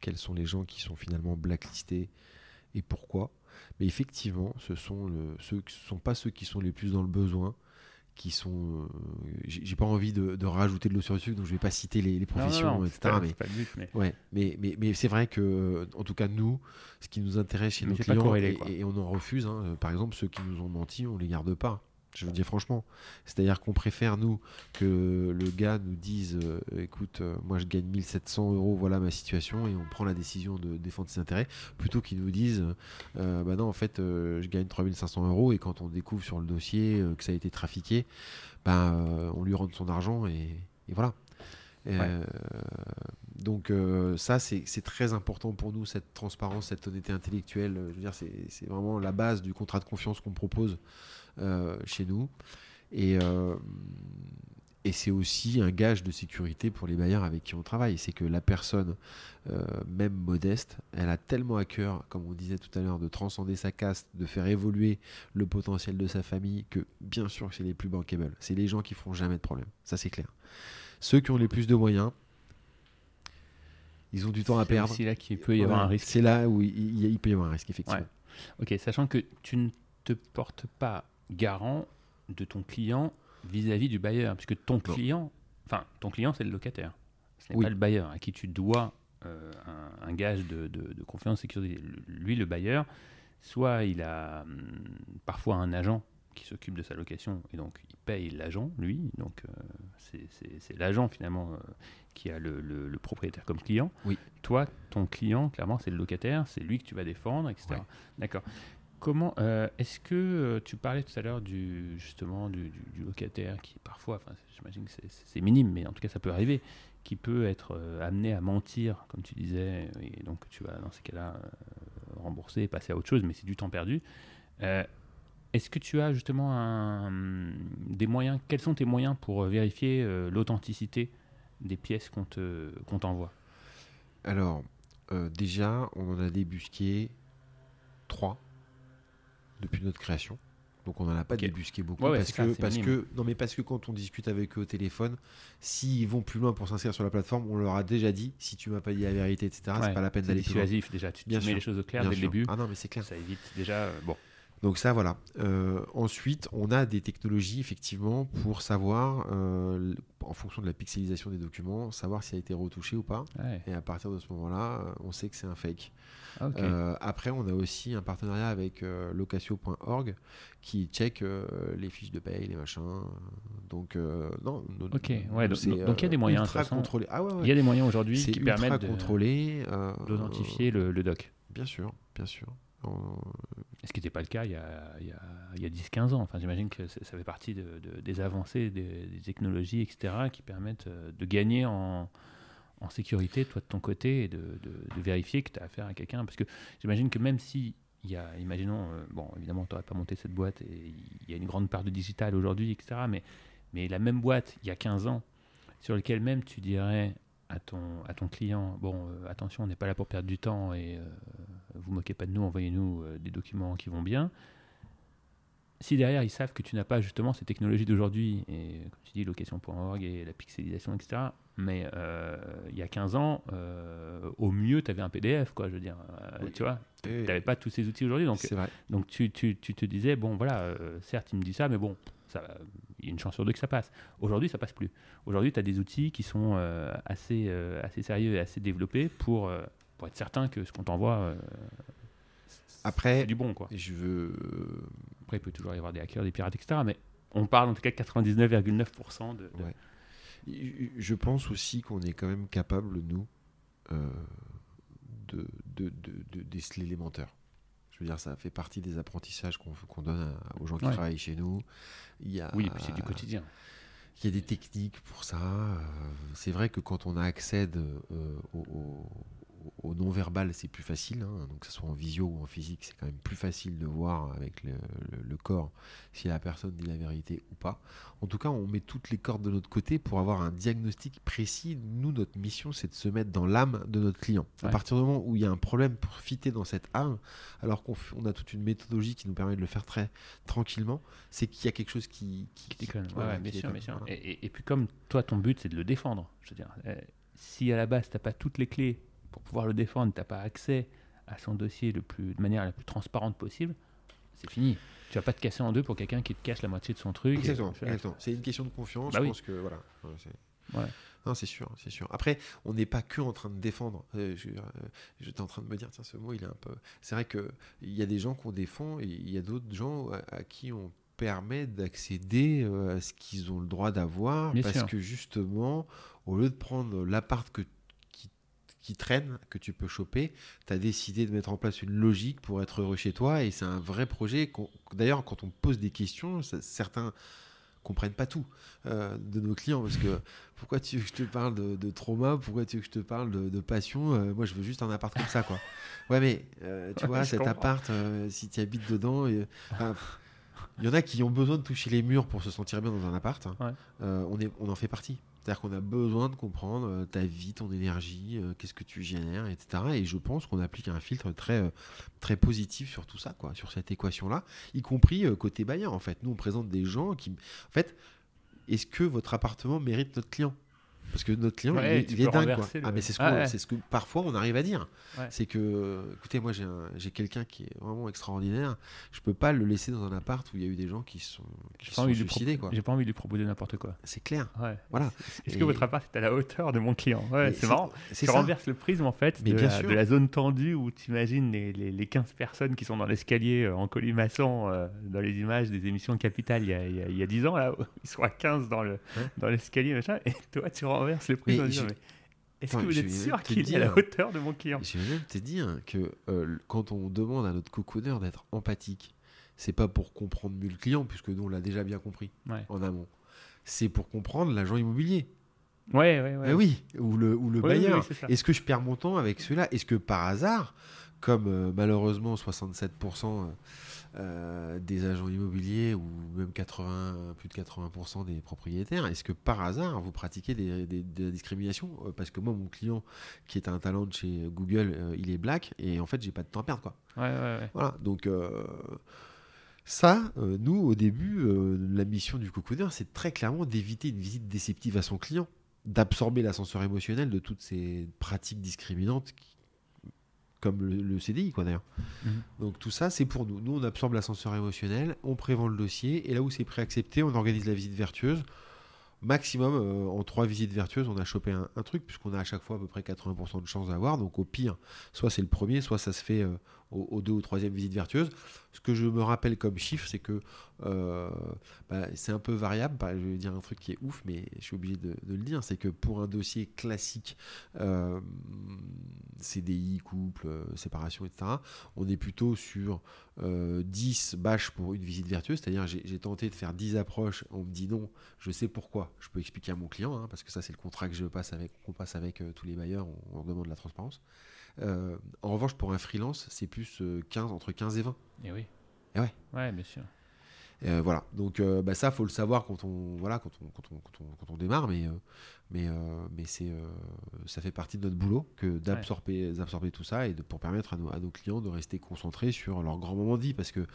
quels sont les gens qui sont finalement blacklistés et pourquoi. Mais effectivement, ce sont le, ceux, sont pas ceux qui sont les plus dans le besoin, qui sont. Euh, j'ai pas envie de, rajouter de l'eau sur le sucre, donc je vais pas citer les, professions, etc. mais, Ouais, mais, mais, mais c'est vrai que, euh, en tout cas, nous, ce qui nous intéresse chez nos clients, et, on en refuse, hein, par exemple, ceux qui nous ont menti, on les garde pas. Je veux dire franchement. C'est-à-dire qu'on préfère, nous, que le gars nous dise euh, écoute, euh, moi je gagne 1700 euros, voilà ma situation, et on prend la décision de défendre ses intérêts, plutôt qu'il nous dise euh, bah non, en fait, je gagne 3500 euros, et quand on découvre sur le dossier que ça a été trafiqué, bah, on lui rend son argent, et, voilà. Donc ça, c'est très important pour nous, cette transparence, cette honnêteté intellectuelle. Je veux dire, c'est vraiment la base du contrat de confiance qu'on propose euh, chez nous. Et, euh, et c'est aussi un gage de sécurité pour les bailleurs avec qui on travaille. C'est que la personne, euh, même modeste, elle a tellement à cœur, comme on disait tout à l'heure, de transcender sa caste, de faire évoluer le potentiel de sa famille, que bien sûr c'est les plus bankable. C'est les gens qui feront jamais de problème. Ça, c'est clair. Ceux qui ont les plus de moyens, ils ont du temps à perdre. C'est là qu'il peut y avoir un risque. C'est là où il, peut y avoir un risque, effectivement. Ok, sachant que tu ne te portes pas garant de ton client vis-à-vis du bailleur, puisque ton client, enfin ton client c'est le locataire, ce n'est pas le bailleur à qui tu dois euh, un, gage de, confiance et sécurité. Lui, le bailleur, soit il a hum, parfois un agent qui s'occupe de sa location et donc il paye l'agent, lui, donc euh, c'est l'agent finalement euh, qui a le, propriétaire comme client. Oui. Toi, ton client, clairement, c'est le locataire, c'est lui que tu vas défendre, etc. D'accord. Comment euh, est-ce que tu parlais tout à l'heure du justement du, locataire qui parfois, enfin, j'imagine que c'est minime, mais en tout cas ça peut arriver, qui peut être amené à mentir, comme tu disais, et donc tu vas dans ces cas-là rembourser, passer à autre chose, mais c'est du temps perdu. Est-ce que tu as justement un, des moyens Quels sont tes moyens pour vérifier l'authenticité des pièces qu'on t'envoie? Alors déjà, on en a débusqué trois depuis notre création. Donc on n'en a pas débusqué beaucoup parce que parce que non mais parce que quand on discute avec eux au téléphone, s'ils vont plus loin pour s'inscrire sur la plateforme, on leur a déjà dit si tu m'as pas dit la vérité, etc. c'est pas la peine d'aller plus loin. déjà. Tu, mets les choses au clair dès le début. Ah non mais c'est clair. Ça évite déjà. Euh, bon. Donc ça, voilà. Euh, ensuite, on a des technologies, effectivement, pour savoir, euh, en fonction de la pixelisation des documents, savoir s'il a été retouché ou pas. Ouais. Et à partir de ce moment-là, euh, on sait que c'est un fake. Ah. Euh, après, on a aussi un partenariat avec locatio.org qui check les fiches de paye, les machins. Donc, non. no- Ok, ouais, donc- il y a des moyens, Ultra. Ah ouais. Il y a des moyens aujourd'hui qui permettent d'identifier le, le doc. Bien sûr, bien sûr. Ce qui n'était pas le cas il y a, a, a 10-15 ans. Enfin, J'imagine que ça fait partie de, de- des avancées des, technologies, etc., qui permettent euh, de gagner en, en sécurité, toi de ton côté, et de, vérifier que tu as affaire à quelqu'un. Parce que j'imagine que même si, il y a, imaginons, euh, bon, évidemment, tu n'aurais pas monté cette boîte, et il y a une grande part de digital aujourd'hui, etc., mais, mais la même boîte, il y a 15 ans, sur lequel même tu dirais à ton, à ton client, bon, euh, attention, on n'est pas là pour perdre du temps et euh, vous moquez pas de nous, envoyez-nous euh, des documents qui vont bien. Si derrière ils savent que tu n'as pas justement ces technologies d'aujourd'hui, et comme tu dis, location.org et la pixelisation, etc., mais il y a 15 ans, au mieux, tu avais un PDF, quoi, je veux dire. Oui. Tu vois, tu n'avais pas tous ces outils aujourd'hui. Donc, donc tu, tu, tu te disais, bon, voilà, certes, il me dit ça, mais bon, ça, il y a une chance sur deux que ça passe. Aujourd'hui, ça passe plus. Aujourd'hui, tu as des outils qui sont euh, assez, euh, assez sérieux et assez développés pour, euh, pour être certain que ce qu'on t'envoie, Après, c'est du bon, quoi. je veux. Après, il peut toujours y avoir des hackers, des pirates, etc. Mais on parle en tout cas de 99,9% de. de- Ouais. Je pense aussi qu'on est quand même capable, nous, euh, de, de, de, de déceler les menteurs. Je veux dire, ça fait partie des apprentissages qu'on donne à- aux gens qui Ouais. travaillent chez nous. Il y a, Oui, et puis c'est du quotidien. Il y a des techniques pour ça. euh, C'est vrai que quand on accède euh, au, au- non-verbal, c'est plus facile. hein. Donc, que ce soit en visio ou en physique, c'est quand même plus facile de voir avec le, le- le corps si la personne dit la vérité ou pas. En tout cas, on met toutes les cordes de notre côté pour avoir un diagnostic précis. Nous, notre mission, c'est de se mettre dans l'âme de notre client. À partir du moment où il y a un problème pour fitter dans cette âme, alors qu'on on a toute une méthodologie qui nous permet de le faire très tranquillement, c'est qu'il y a quelque chose qui, qui, Qui Ouais, ouais, bien sûr, déconne. bien sûr. Voilà. Et, et- et puis comme toi, ton but, c'est de le défendre. Je veux dire, euh, si à la base, tu n'as pas toutes les clés pour pouvoir le défendre, tu n'as pas accès à son dossier le plus, de manière la plus transparente possible, c'est fini. Tu vas pas te casser en deux pour quelqu'un qui te cache la moitié de son truc. Exactement. C'est une question de confiance. Bah je oui. pense que voilà. Ouais. Non, c'est sûr, c'est sûr. Après, on n'est pas que en train de défendre. Euh, euh, J'étais en train de me dire, tiens, ce mot, il est un peu. C'est vrai que il y a des gens qu'on défend et il y a d'autres gens à, à qui on permet d'accéder euh, à ce qu'ils ont le droit d'avoir parce sûr. que justement, au lieu de prendre l'appart que qui traîne, que tu peux choper, tu as décidé de mettre en place une logique pour être heureux chez toi et c'est un vrai projet. qu'on- D'ailleurs, quand on pose des questions, ça- certains comprennent pas tout euh, de nos clients parce que pourquoi tu veux que je te parle de, de trauma? Pourquoi tu veux que je te parle de, de passion? Euh, moi je veux juste un appart comme ça quoi ouais mais euh, tu Ouais, vois cet comprends. appart si tu habites dedans et, enfin, pff, il y en a qui ont besoin de toucher les murs pour se sentir bien dans un appart hein. Ouais. On, est, on en fait partie c'est-à-dire qu'on a besoin de comprendre euh, ta vie, ton énergie, euh, qu'est-ce que tu génères, etc. Et je pense qu'on applique un filtre très, euh, très positif sur tout ça, sur cette équation-là, y compris côté bailleur, en fait. Nous, on présente des gens qui... En fait, est-ce que votre appartement mérite notre client? Parce que notre client, Ouais, il est, il dingue, quoi. le- Ah, mais c'est ce, Ah ouais. ce que parfois on arrive à dire. Ouais. C'est que, écoutez, moi, j'ai un- j'ai quelqu'un qui est vraiment extraordinaire. Je peux pas le laisser dans un appart où il y a eu des gens qui sont, qui sont de suicidés. J'ai pas envie de lui proposer n'importe quoi. C'est clair. Ouais. Voilà. Est-ce Et- que votre appart est à la hauteur de mon client? C'est marrant. Tu renverses le prisme en fait de, bien la, sûr. de la zone tendue où tu imagines les, les, les 15 personnes qui sont dans l'escalier euh, en colimaçon euh, dans les images des émissions Capital il y a, il y a, il y a 10 ans, là, ils sont à 15 dans le Ouais. dans l'escalier, machin, et toi tu renverses le prisme Mais en disant, je- mais est-ce que vous êtes sûr qu'il est à la hauteur de mon client? Je vais même te dire que euh, quand on demande à notre coconneur d'être empathique, c'est pas pour comprendre mieux le client, puisque nous on l'a déjà bien compris Ouais. en amont. C'est pour comprendre l'agent immobilier. Ouais, ouais, ouais. Eh oui, ou le, ou le bailleur. oui. Est-ce que je perds mon temps avec ceux-là Est-ce que par hasard, comme euh, malheureusement 67% euh, des agents immobiliers ou même 80, plus de 80% des propriétaires, est-ce que par hasard vous pratiquez des, des- de la discrimination? Euh, Parce que moi, mon client qui est un talent de chez Google, euh, il est black et en fait, j'ai pas de temps à perdre. Quoi. Ouais, ouais, ouais. Voilà, donc euh, ça, euh, nous, au début, euh, la mission du cocooner, c'est très clairement d'éviter une visite déceptive à son client, d'absorber l'ascenseur émotionnel de toutes ces pratiques discriminantes qui- comme le, CDI, quoi d'ailleurs. Mhm. Donc tout ça, c'est pour nous. Nous, on absorbe l'ascenseur émotionnel, on prévend le dossier, et là où c'est préaccepté, on organise la visite vertueuse. Maximum, euh, en trois visites vertueuses, on a chopé un, truc, puisqu'on a à chaque fois à peu près 80% de chances d'avoir. Donc au pire, soit c'est le premier, soit ça se fait euh, aux, deux ou troisième visite vertueuse. Ce que je me rappelle comme chiffre, c'est que euh, bah, c'est un peu variable. Bah, je vais dire un truc qui est ouf, mais je suis obligé de, le dire. C'est que pour un dossier classique, euh, CDI, couple, euh, séparation, etc., on est plutôt sur 10 bâches pour une visite vertueuse. C'est-à-dire, j'ai tenté de faire 10 approches. On me dit non, je sais pourquoi. Je peux expliquer à mon client, hein, parce que ça, c'est le contrat que je passe avec, qu'on passe avec tous les bailleurs. On, on demande de la transparence. Euh, en revanche, pour un freelance, c'est plus 15, euh, entre 15 et 20. Et oui. Et ouais. Ouais, bien sûr. Euh, voilà, donc bah, ça, faut le savoir quand on, voilà, quand on, quand on, quand on, démarre, mais, mais, mais c'est, ça fait partie de notre boulot que d'absorber, absorber tout ça et de, pour permettre à nos, à nos, clients de rester concentrés sur leur grand moment de vie parce que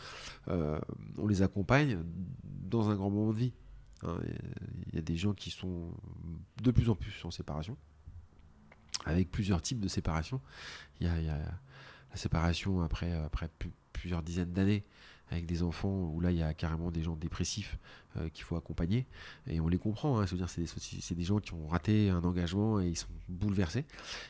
on les accompagne dans un grand moment de vie. Hein. Il y a des gens qui sont de plus en plus en séparation avec plusieurs types de séparation. Il y a, la séparation après, après plusieurs dizaines d'années avec des enfants où là il y a carrément des gens dépressifs euh, qu'il faut accompagner. Et on les comprend hein, dire c'est des gens qui ont raté un engagement et ils sont bouleversés.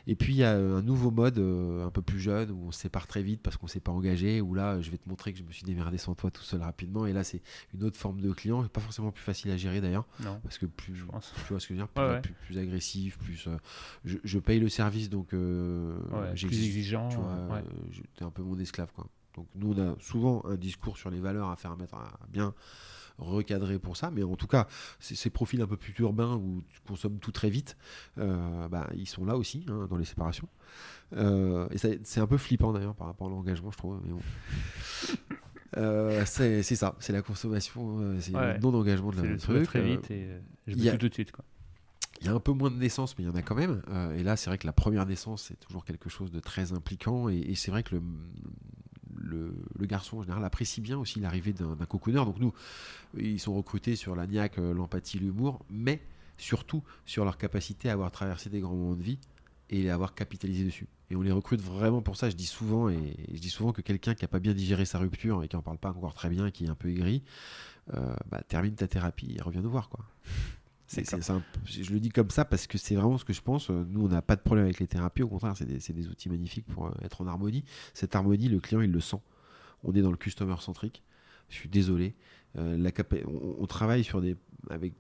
Et puis il y a un nouveau mode euh, un peu plus jeune où on se sépare très vite parce qu'on s'est pas engagé où là je vais te montrer que je me suis démerdé sans toi tout seul rapidement. Et là c'est une autre forme de client pas forcément plus facile à gérer d'ailleurs parce que plus je pense. tu vois ce que je veux dire plus, agressif plus euh, je, paye le service donc j'ai plus exigeant tu vois es un peu mon esclave quoi donc nous, on a souvent un discours sur les valeurs à faire mettre à bien recadrer pour ça, mais en tout cas, ces profils un peu plus urbains où tu consommes tout très vite, euh, bah, ils sont là aussi hein, dans les séparations. Euh, et c'est un peu flippant d'ailleurs par rapport à l'engagement, je trouve. Mais bon. Euh, c'est ça, c'est la consommation, c'est le non-engagement de la truc. très vite et je a, tout de suite. Quoi. Il y a un peu moins de naissances, mais il y en a quand même. et là, c'est vrai que la première naissance, c'est toujours quelque chose de très impliquant. Et, et c'est vrai que le, le, garçon en général apprécie bien aussi l'arrivée d'un cocooner. Donc nous, ils sont recrutés sur la niaque, euh, l'empathie, l'humour, mais surtout sur leur capacité à avoir traversé des grands moments de vie et à avoir capitalisé dessus. Et on les recrute vraiment pour ça. Je dis souvent, et je dis souvent que quelqu'un qui n'a pas bien digéré sa rupture et qui n'en parle pas encore très bien, qui est un peu aigri, euh, bah, termine ta thérapie et revient nous voir. Quoi. C'est, je le dis comme ça parce que c'est vraiment ce que je pense. Nous, on n'a pas de problème avec les thérapies. Au contraire, c'est des, outils magnifiques pour euh, être en harmonie. Cette harmonie, le client, il le sent. On est dans le customer centrique. Je suis désolé. Euh, la on, travaille sur des, avec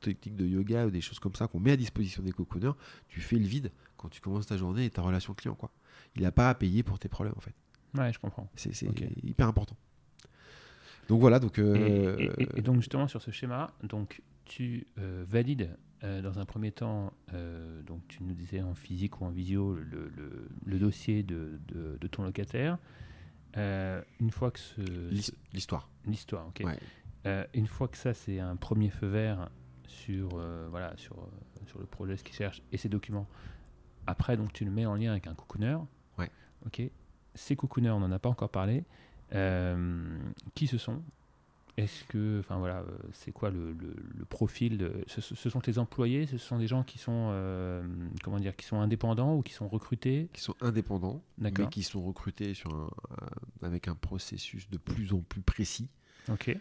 des techniques de yoga ou des choses comme ça qu'on met à disposition des cocooners. Tu fais le vide quand tu commences ta journée et ta relation client. Quoi. Il n'a pas à payer pour tes problèmes, en fait. Ouais, je comprends. C'est, hyper important. Donc voilà. Donc, euh, et, donc justement sur ce schéma, donc tu euh, valides euh, dans un premier temps, euh, donc tu nous disais en physique ou en visio, le, le, dossier de, de, ton locataire. une fois que ce. L'histoire. L'histoire, ok. une fois que ça, c'est un premier feu vert sur, voilà, sur, sur le projet, ce qu'il cherche et ses documents. Après, donc, tu le mets en lien avec un cocooner. Ouais. Ok. Ces cocooners, on n'en a pas encore parlé. qui ce sont? Est-ce que, enfin voilà, euh, c'est quoi le, profil de, ce, sont tes employés, ce sont des gens qui sont, euh, comment dire, qui sont indépendants ou qui sont recrutés? Qui sont indépendants, mais qui sont recrutés sur un, euh, avec un processus de plus en plus précis. Ok.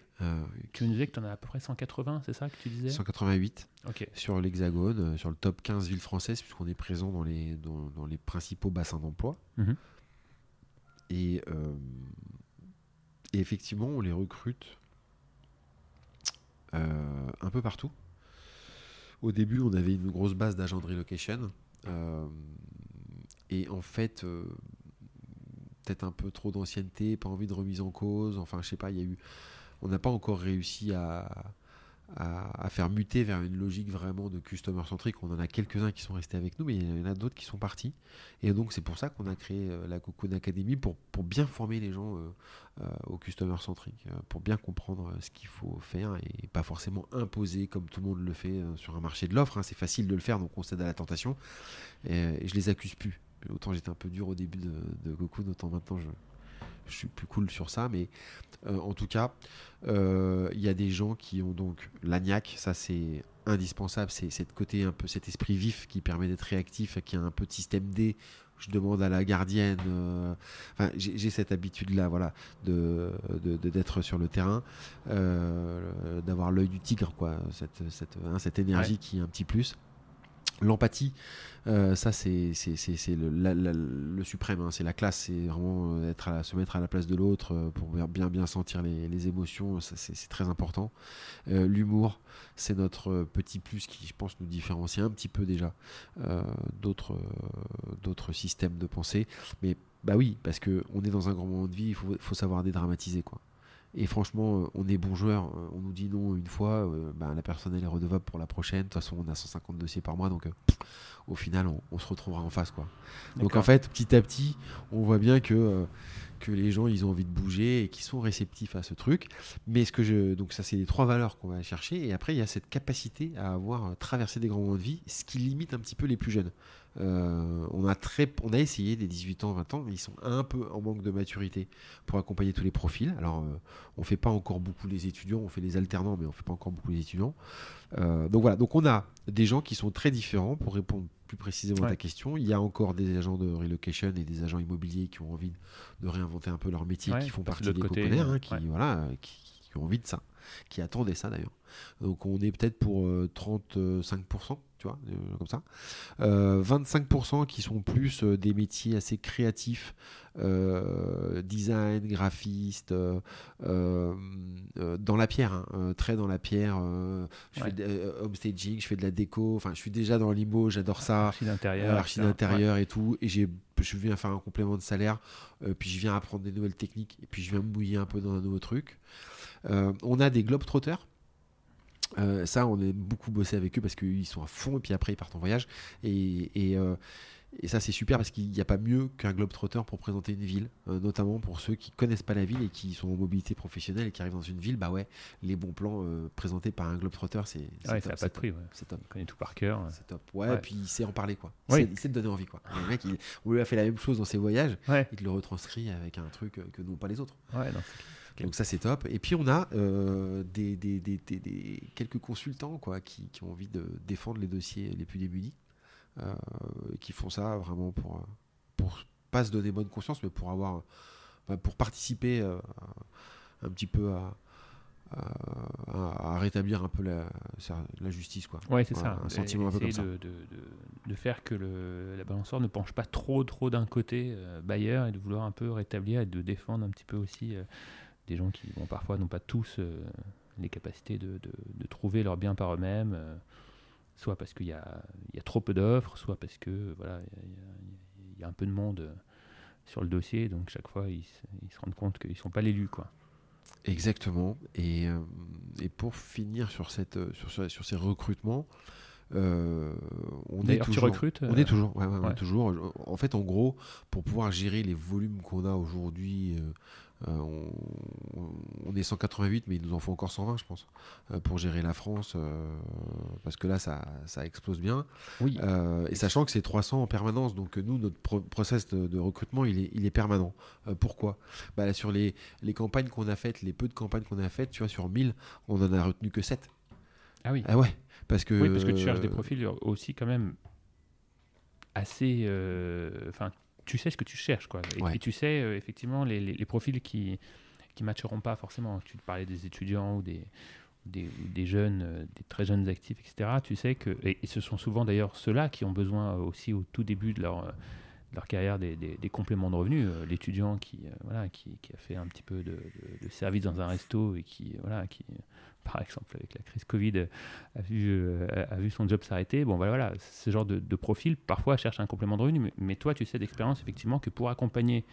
tu nous disais que tu en as à peu près 180, c'est ça que tu disais? 188 Ok. sur l'Hexagone, sur le top 15 villes françaises, puisqu'on est présent dans les, dans, les principaux bassins d'emploi. Mhm. Et, et effectivement, on les recrute euh, un peu partout. Au début, on avait une grosse base d'agents de relocation. Euh, et en fait, euh, peut-être un peu trop d'ancienneté, pas envie de remise en cause. Enfin, je sais pas, il y a eu. On n'a pas encore réussi à, à, faire muter vers une logique vraiment de customer centrique. On en a quelques-uns qui sont restés avec nous, mais il y en a d'autres qui sont partis. Et donc c'est pour ça qu'on a créé euh, la Cocoon Academy pour, bien former les gens euh, euh, au customer centrique, pour bien comprendre ce qu'il faut faire et pas forcément imposer comme tout le monde le fait sur un marché de l'offre. Hein. C'est facile de le faire, donc on cède à la tentation. Et, je les accuse plus. Autant j'étais un peu dur au début de, de Cocoon, autant maintenant je, je suis plus cool sur ça, mais euh, en tout cas, euh, il y a des gens qui ont donc l'agnac, ça c'est indispensable, c'est cette côté un peu cet esprit vif qui permet d'être réactif, qui a un peu de système D je demande à la gardienne. Enfin, j'ai cette habitude-là, voilà, de d'être sur le terrain, d'avoir l'œil du tigre, quoi, cette, cette, hein, cette énergie qui est un petit plus. L'empathie, euh, ça c'est le, suprême, hein, c'est la classe, c'est vraiment euh, être à, se mettre à la place de l'autre euh, pour bien bien sentir les, émotions, c'est très important. L'humour, c'est notre petit plus qui, je pense, nous différencie un petit peu déjà d'autres systèmes de pensée. Mais bah oui, parce que on est dans un grand moment de vie, il faut, faut savoir dédramatiser quoi. Et franchement, euh, on est bon joueur. Euh, on nous dit non une fois, euh, bah, la personne elle est redevable pour la prochaine. De toute façon, on a 150 dossiers par mois, donc au final, on, se retrouvera en face. Quoi. Donc en fait, petit à petit, on voit bien que, que les gens, ils ont envie de bouger et qu'ils sont réceptifs à ce truc. Mais ce que je, donc ça, c'est les trois valeurs qu'on va chercher. Et après, il y a cette capacité à avoir traversé des grands moments de vie, ce qui limite un petit peu les plus jeunes. Euh, on, a très, on a essayé des 18 ans, 20 ans, mais ils sont un peu en manque de maturité pour accompagner tous les profils. Alors, euh, on fait pas encore beaucoup les étudiants, on fait les alternants, mais on fait pas encore beaucoup les étudiants. Euh, donc voilà, donc on a des gens qui sont très différents pour répondre plus précisément à ta question. Il y a encore des agents de relocation et des agents immobiliers qui ont envie de réinventer un peu leur métier, qui font partie des côté, hein, qui, voilà, qui, qui, ont envie de ça, qui attendaient ça d'ailleurs. Donc on est peut-être pour 35% euh, comme ça. 25% euh, qui sont plus euh, des métiers assez créatifs, design, graphiste, dans la pierre, hein, très dans la pierre. je fais de, homestaging, je fais de la déco, enfin je suis déjà dans l'IMO, j'adore ça. Archi d'intérieur. archi d'intérieur et tout. Et j'ai je viens faire un complément de salaire, puis je viens apprendre des nouvelles techniques, et puis je viens me mouiller un peu dans un nouveau truc. On a des globetrotters euh, ça, on a beaucoup bossé avec eux parce qu'ils sont à fond et puis après ils partent en voyage. Et, et, euh, ça, c'est super parce qu'il n'y a pas mieux qu'un globe-trotter pour présenter une ville, euh, notamment pour ceux qui connaissent pas la ville et qui sont en mobilité professionnelle et qui arrivent dans une ville. Bah ouais, les bons plans présentés par un globe-trotter, c'est ouais, ça n'a pas de prix. C'est top. On connaît tout par cœur. C'est top. Ouais, et puis il sait en parler quoi. Il, sait, te donner envie quoi. Le mec, il, on lui a fait la même chose dans ses voyages. Il te le retranscrit avec un truc que n'ont pas les autres. Ouais, non, donc ça c'est top. Et puis on a euh, des, des, des, des, quelques consultants quoi, qui, qui, ont envie de défendre les dossiers les plus démunis, euh, qui font ça vraiment pour, pour pas se donner bonne conscience, mais pour avoir pour participer euh, un petit peu à, à, rétablir un peu la, la justice quoi. Ouais c'est ça. Un sentiment un peu comme ça. De, de, de, faire que le, la balançoire ne penche pas trop trop d'un côté euh, Bayer et de vouloir un peu rétablir et de défendre un petit peu aussi des gens qui bon, parfois n'ont pas tous euh, les capacités de, de, trouver leur bien par eux-mêmes, euh, soit parce qu'il y, y a, trop peu d'offres, soit parce que voilà il y, a un peu de monde euh, sur le dossier, donc chaque fois ils, ils se rendent compte qu'ils ne sont pas l'élus quoi. Exactement. Et, et, pour finir sur, cette, sur, sur ces recrutements, on est toujours, recrutes On est toujours, ouais, ouais, toujours. En fait, en gros, pour pouvoir gérer les volumes qu'on a aujourd'hui euh, on, est 188, mais il nous en faut encore 120, je pense, euh, pour gérer la France, euh, parce que là, ça, explose bien. Oui. et sachant que c'est 300 en permanence, donc nous, notre process de, recrutement, il est, il est permanent. pourquoi? Bah, Sur les, les campagnes qu'on a faites, les peu de campagnes qu'on a faites, tu vois, sur 1000, on en a retenu que 7. Ah oui. Ah ouais. Parce que, oui, parce que tu cherches des profils aussi quand même assez. Enfin, tu sais ce que tu cherches. Quoi. Et, tu sais euh, effectivement les, les, profils qui qui matcheront pas forcément. Tu parlais des étudiants ou des, des, des, jeunes, euh, des très jeunes actifs, etc. Tu sais que, et, ce sont souvent d'ailleurs ceux-là qui ont besoin aussi au tout début de leur, leur carrière des, des, compléments de revenus. Euh, l'étudiant qui, voilà, qui, qui, a fait un petit peu de, de, service dans un resto et qui, voilà, qui par exemple, avec la crise Covid, a vu, euh, a vu son job s'arrêter. Bon, bah, voilà, ce genre de, profil, parfois, cherche un complément de revenu. Mais, toi, tu sais d'expérience, effectivement, que pour accompagner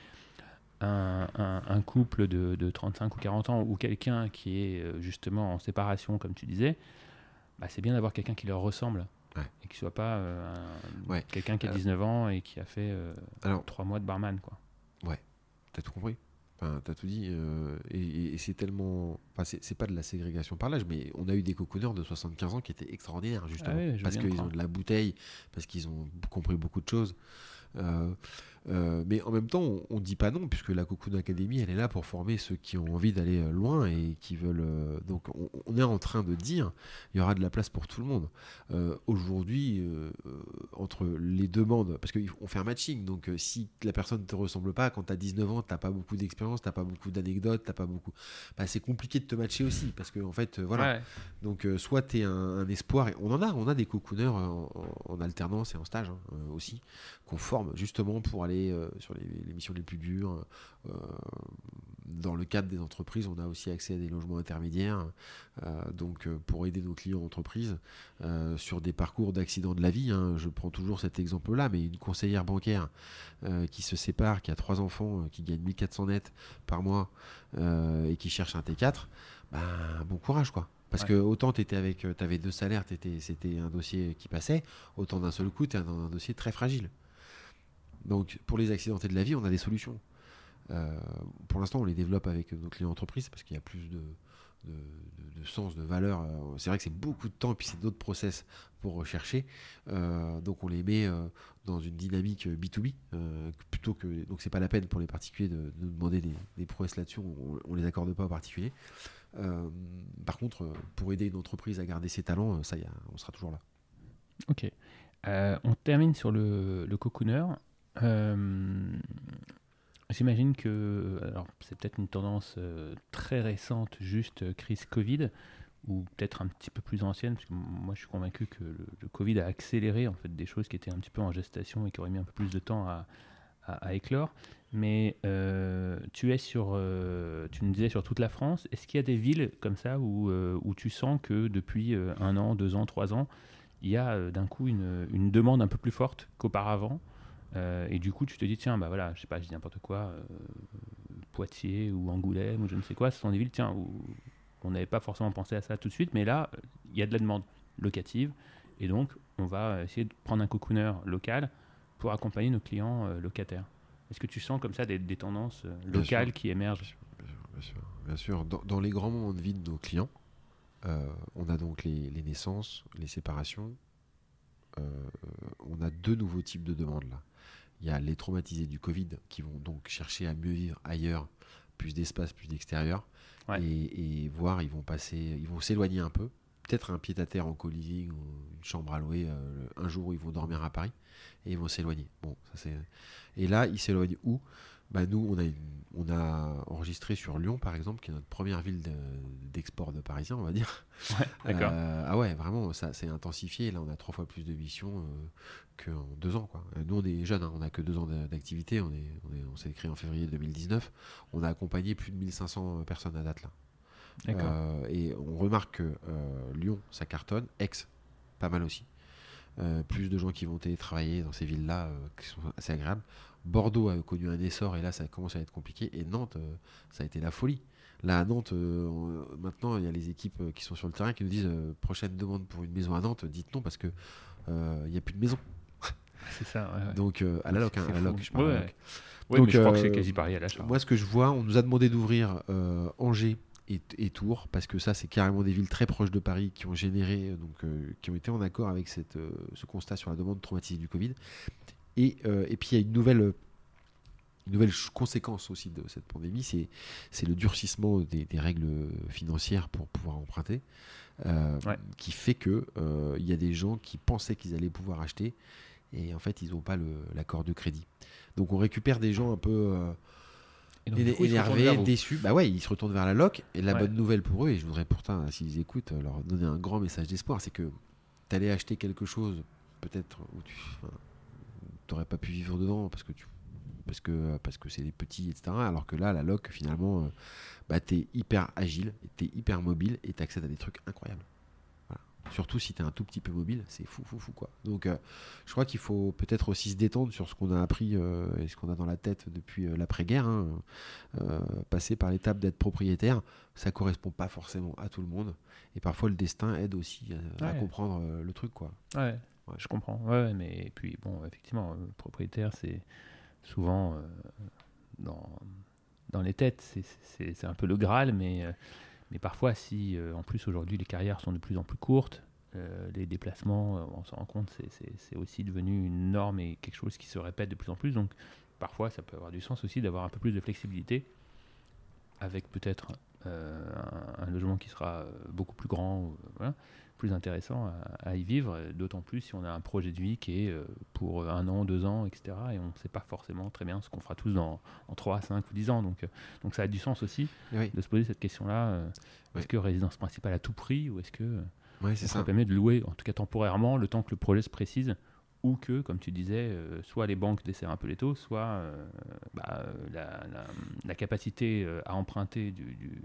un, un, couple de, de, 35 ou 40 ans ou quelqu'un qui est euh, justement en séparation, comme tu disais, bah, c'est bien d'avoir quelqu'un qui leur ressemble. Et qui soit pas euh, quelqu'un qui a 19 ans et qui a fait alors, 3 mois de barman. Quoi. Ouais, t'as tout compris. Enfin, t'as tout dit. et c'est tellement Enfin, c'est pas de la ségrégation par l'âge, mais on a eu des cocooners de 75 ans qui étaient extraordinaires, justement. Ah parce qu'ils ont de la bouteille, parce qu'ils ont compris beaucoup de choses. Euh, euh, mais en même temps, on, ne dit pas non, puisque la Cocoon Academy, elle est là pour former ceux qui ont envie d'aller euh, loin et qui veulent. donc, on, est en train de dire, il y aura de la place pour tout le monde. Aujourd'hui, entre les demandes, parce qu'on fait un matching, donc si la personne ne te ressemble pas, quand tu as 19 ans, tu n'as pas beaucoup d'expérience, tu n'as pas beaucoup d'anecdotes, t'as pas beaucoup. Bah, c'est compliqué de te matcher aussi, parce que en fait, voilà. Donc, soit tu es un, espoir, et on en a, on a des cocooners en, alternance et en stage hein, aussi, qu'on forme justement pour aller euh, sur les, missions les plus dures. Euh, dans le cadre des entreprises, on a aussi accès à des logements intermédiaires, euh, donc pour aider nos clients entreprises sur des parcours d'accident de la vie. Hein. je prends toujours cet exemple-là, mais une conseillère bancaire qui se sépare, qui a trois enfants, qui gagne 1400 nets par mois et qui cherche un T4, ben, bon courage quoi. Parce que autant tu avec, tu avais deux salaires, c'était un dossier qui passait, autant d'un seul coup, tu es dans un dossier très fragile. Donc pour les accidentés de la vie, on a des solutions. Euh, pour l'instant, on les développe avec nos clients entreprises parce qu'il y a plus de, sens, de valeur. Euh, c'est vrai que c'est beaucoup de temps et puis c'est d'autres process pour rechercher. Euh, donc on les met dans une dynamique B2B plutôt que donc c'est pas la peine pour les particuliers de, nous demander des, des prouesses là-dessus. On, on, les accorde pas aux particuliers. par contre, pour aider une entreprise à garder ses talents, ça y on sera toujours là. Ok. on termine sur le cocooner. Euh, j'imagine que, alors c'est peut-être une tendance euh, très récente, juste euh, crise Covid, ou peut-être un petit peu plus ancienne, parce que moi je suis convaincu que le, Covid a accéléré en fait des choses qui étaient un petit peu en gestation et qui auraient mis un peu plus de temps à, éclore. Mais tu es sur, tu nous disais sur toute la France. Est-ce qu'il y a des villes comme ça où, où tu sens que depuis un an, deux ans, trois ans, il y a d'un coup une, une, demande un peu plus forte qu'auparavant? Euh, et du coup, tu te dis, tiens, bah voilà, je sais pas, je dis n'importe quoi, euh, Poitiers ou Angoulême ou je ne sais quoi, ce sont des villes, tiens, où on n'avait pas forcément pensé à ça tout de suite, mais là, il y a de la demande locative, et donc on va essayer de prendre un cocooner local pour accompagner nos clients euh, locataires. Est-ce que tu sens comme ça des, tendances locales qui émergent? Bien sûr, bien sûr. Dans, les grands moments de vie de nos clients, on a donc les, les naissances, les séparations. on a deux nouveaux types de demandes là. Il y a les traumatisés du Covid qui vont donc chercher à mieux vivre ailleurs, plus d'espace, plus d'extérieur. Et, voir, ils vont passer, ils vont s'éloigner un peu. Peut-être un pied à terre en co-living ou une chambre à louer euh, un jour où ils vont dormir à Paris et ils vont s'éloigner. Bon, ça c'est. Et là, ils s'éloignent où? Bah, nous, on a, on a enregistré sur Lyon, par exemple, qui est notre première ville d'export de, Parisiens, on va dire. Euh, ah ouais, vraiment, ça s'est intensifié. Là, on a trois fois plus de missions euh, qu'en deux ans. Quoi. Nous, on est jeunes, hein, on n'a que deux ans d'activité. On, est, on, s'est créé en février 2019. On a accompagné plus de 1500 personnes à date là. Euh, et on remarque que Lyon, ça cartonne. Aix, pas mal aussi. plus de gens qui vont télétravailler dans ces villes-là, qui sont assez agréables. Bordeaux a connu un essor et là ça commence à être compliqué. Et Nantes, euh, ça a été la folie. Là à Nantes, euh, maintenant il y a les équipes euh, qui sont sur le terrain qui nous disent prochaine demande pour une maison à Nantes, dites non parce que il n'y a plus de maison. C'est ça. Donc à la loc, hein, à la loc, je parle. Donc, je crois que c'est quasi pareil à l'achat. Moi ce que je vois, on nous a demandé d'ouvrir Angers et, Tours, parce que ça, c'est carrément des villes très proches de Paris qui ont généré, donc, qui ont été en accord avec cette, ce constat sur la demande traumatisée du Covid. Et, euh, et puis il y a une nouvelle, une nouvelle conséquence aussi de cette pandémie, c'est le durcissement des, des, règles financières pour pouvoir emprunter, euh, qui fait que euh, il y a des gens qui pensaient qu'ils allaient pouvoir acheter et en fait ils n'ont pas l'accord de crédit. Donc on récupère des gens un peu énervés, déçus. Bah ouais, ils se retournent vers la loc. Et la bonne nouvelle pour eux, et je voudrais pourtant, s'ils écoutent, leur donner un grand message d'espoir, c'est que tu allais acheter quelque chose, peut-être, où tu, n'aurais pas pu vivre dedans parce que tu parce que parce que c'est des petits etc alors que là la loc finalement euh, bah t'es hyper agile t'es hyper mobile et t'accèdes à des trucs incroyables. Surtout si t'es un tout petit peu mobile c'est fou fou fou quoi. Donc euh, je crois qu'il faut peut-être aussi se détendre sur ce qu'on a appris euh, et ce qu'on a dans la tête depuis l'après-guerre hein. passer par l'étape d'être propriétaire ça correspond pas forcément à tout le monde. Et parfois le destin aide aussi à, comprendre le truc quoi. Ouais je comprends. Ouais, mais puis bon, effectivement, euh, propriétaire, c'est souvent euh, dans, dans les têtes, c'est un peu le Graal, mais, euh, Mais parfois, si en plus aujourd'hui les carrières sont de plus en plus courtes, les déplacements, on s'en rend compte, c'est aussi devenu une norme et quelque chose qui se répète de plus en plus. Donc parfois, ça peut avoir du sens aussi d'avoir un peu plus de flexibilité avec peut-être un, logement qui sera beaucoup plus grand. Voilà plus intéressant à, y vivre, d'autant plus si on a un projet de vie qui est euh, pour un an, deux ans, etc. Et on ne sait pas forcément très bien ce qu'on fera tous dans, en 3, 5 ou 10 ans. Donc, euh, donc ça a du sens aussi de se poser cette question-là. Euh, est-ce que résidence principale à tout prix ou est-ce que ouais, ça permet de louer, en tout cas temporairement, le temps que le projet se précise ou que, comme tu disais, soit les banques desserrent un peu les taux, soit bah, la, la, capacité à emprunter du, du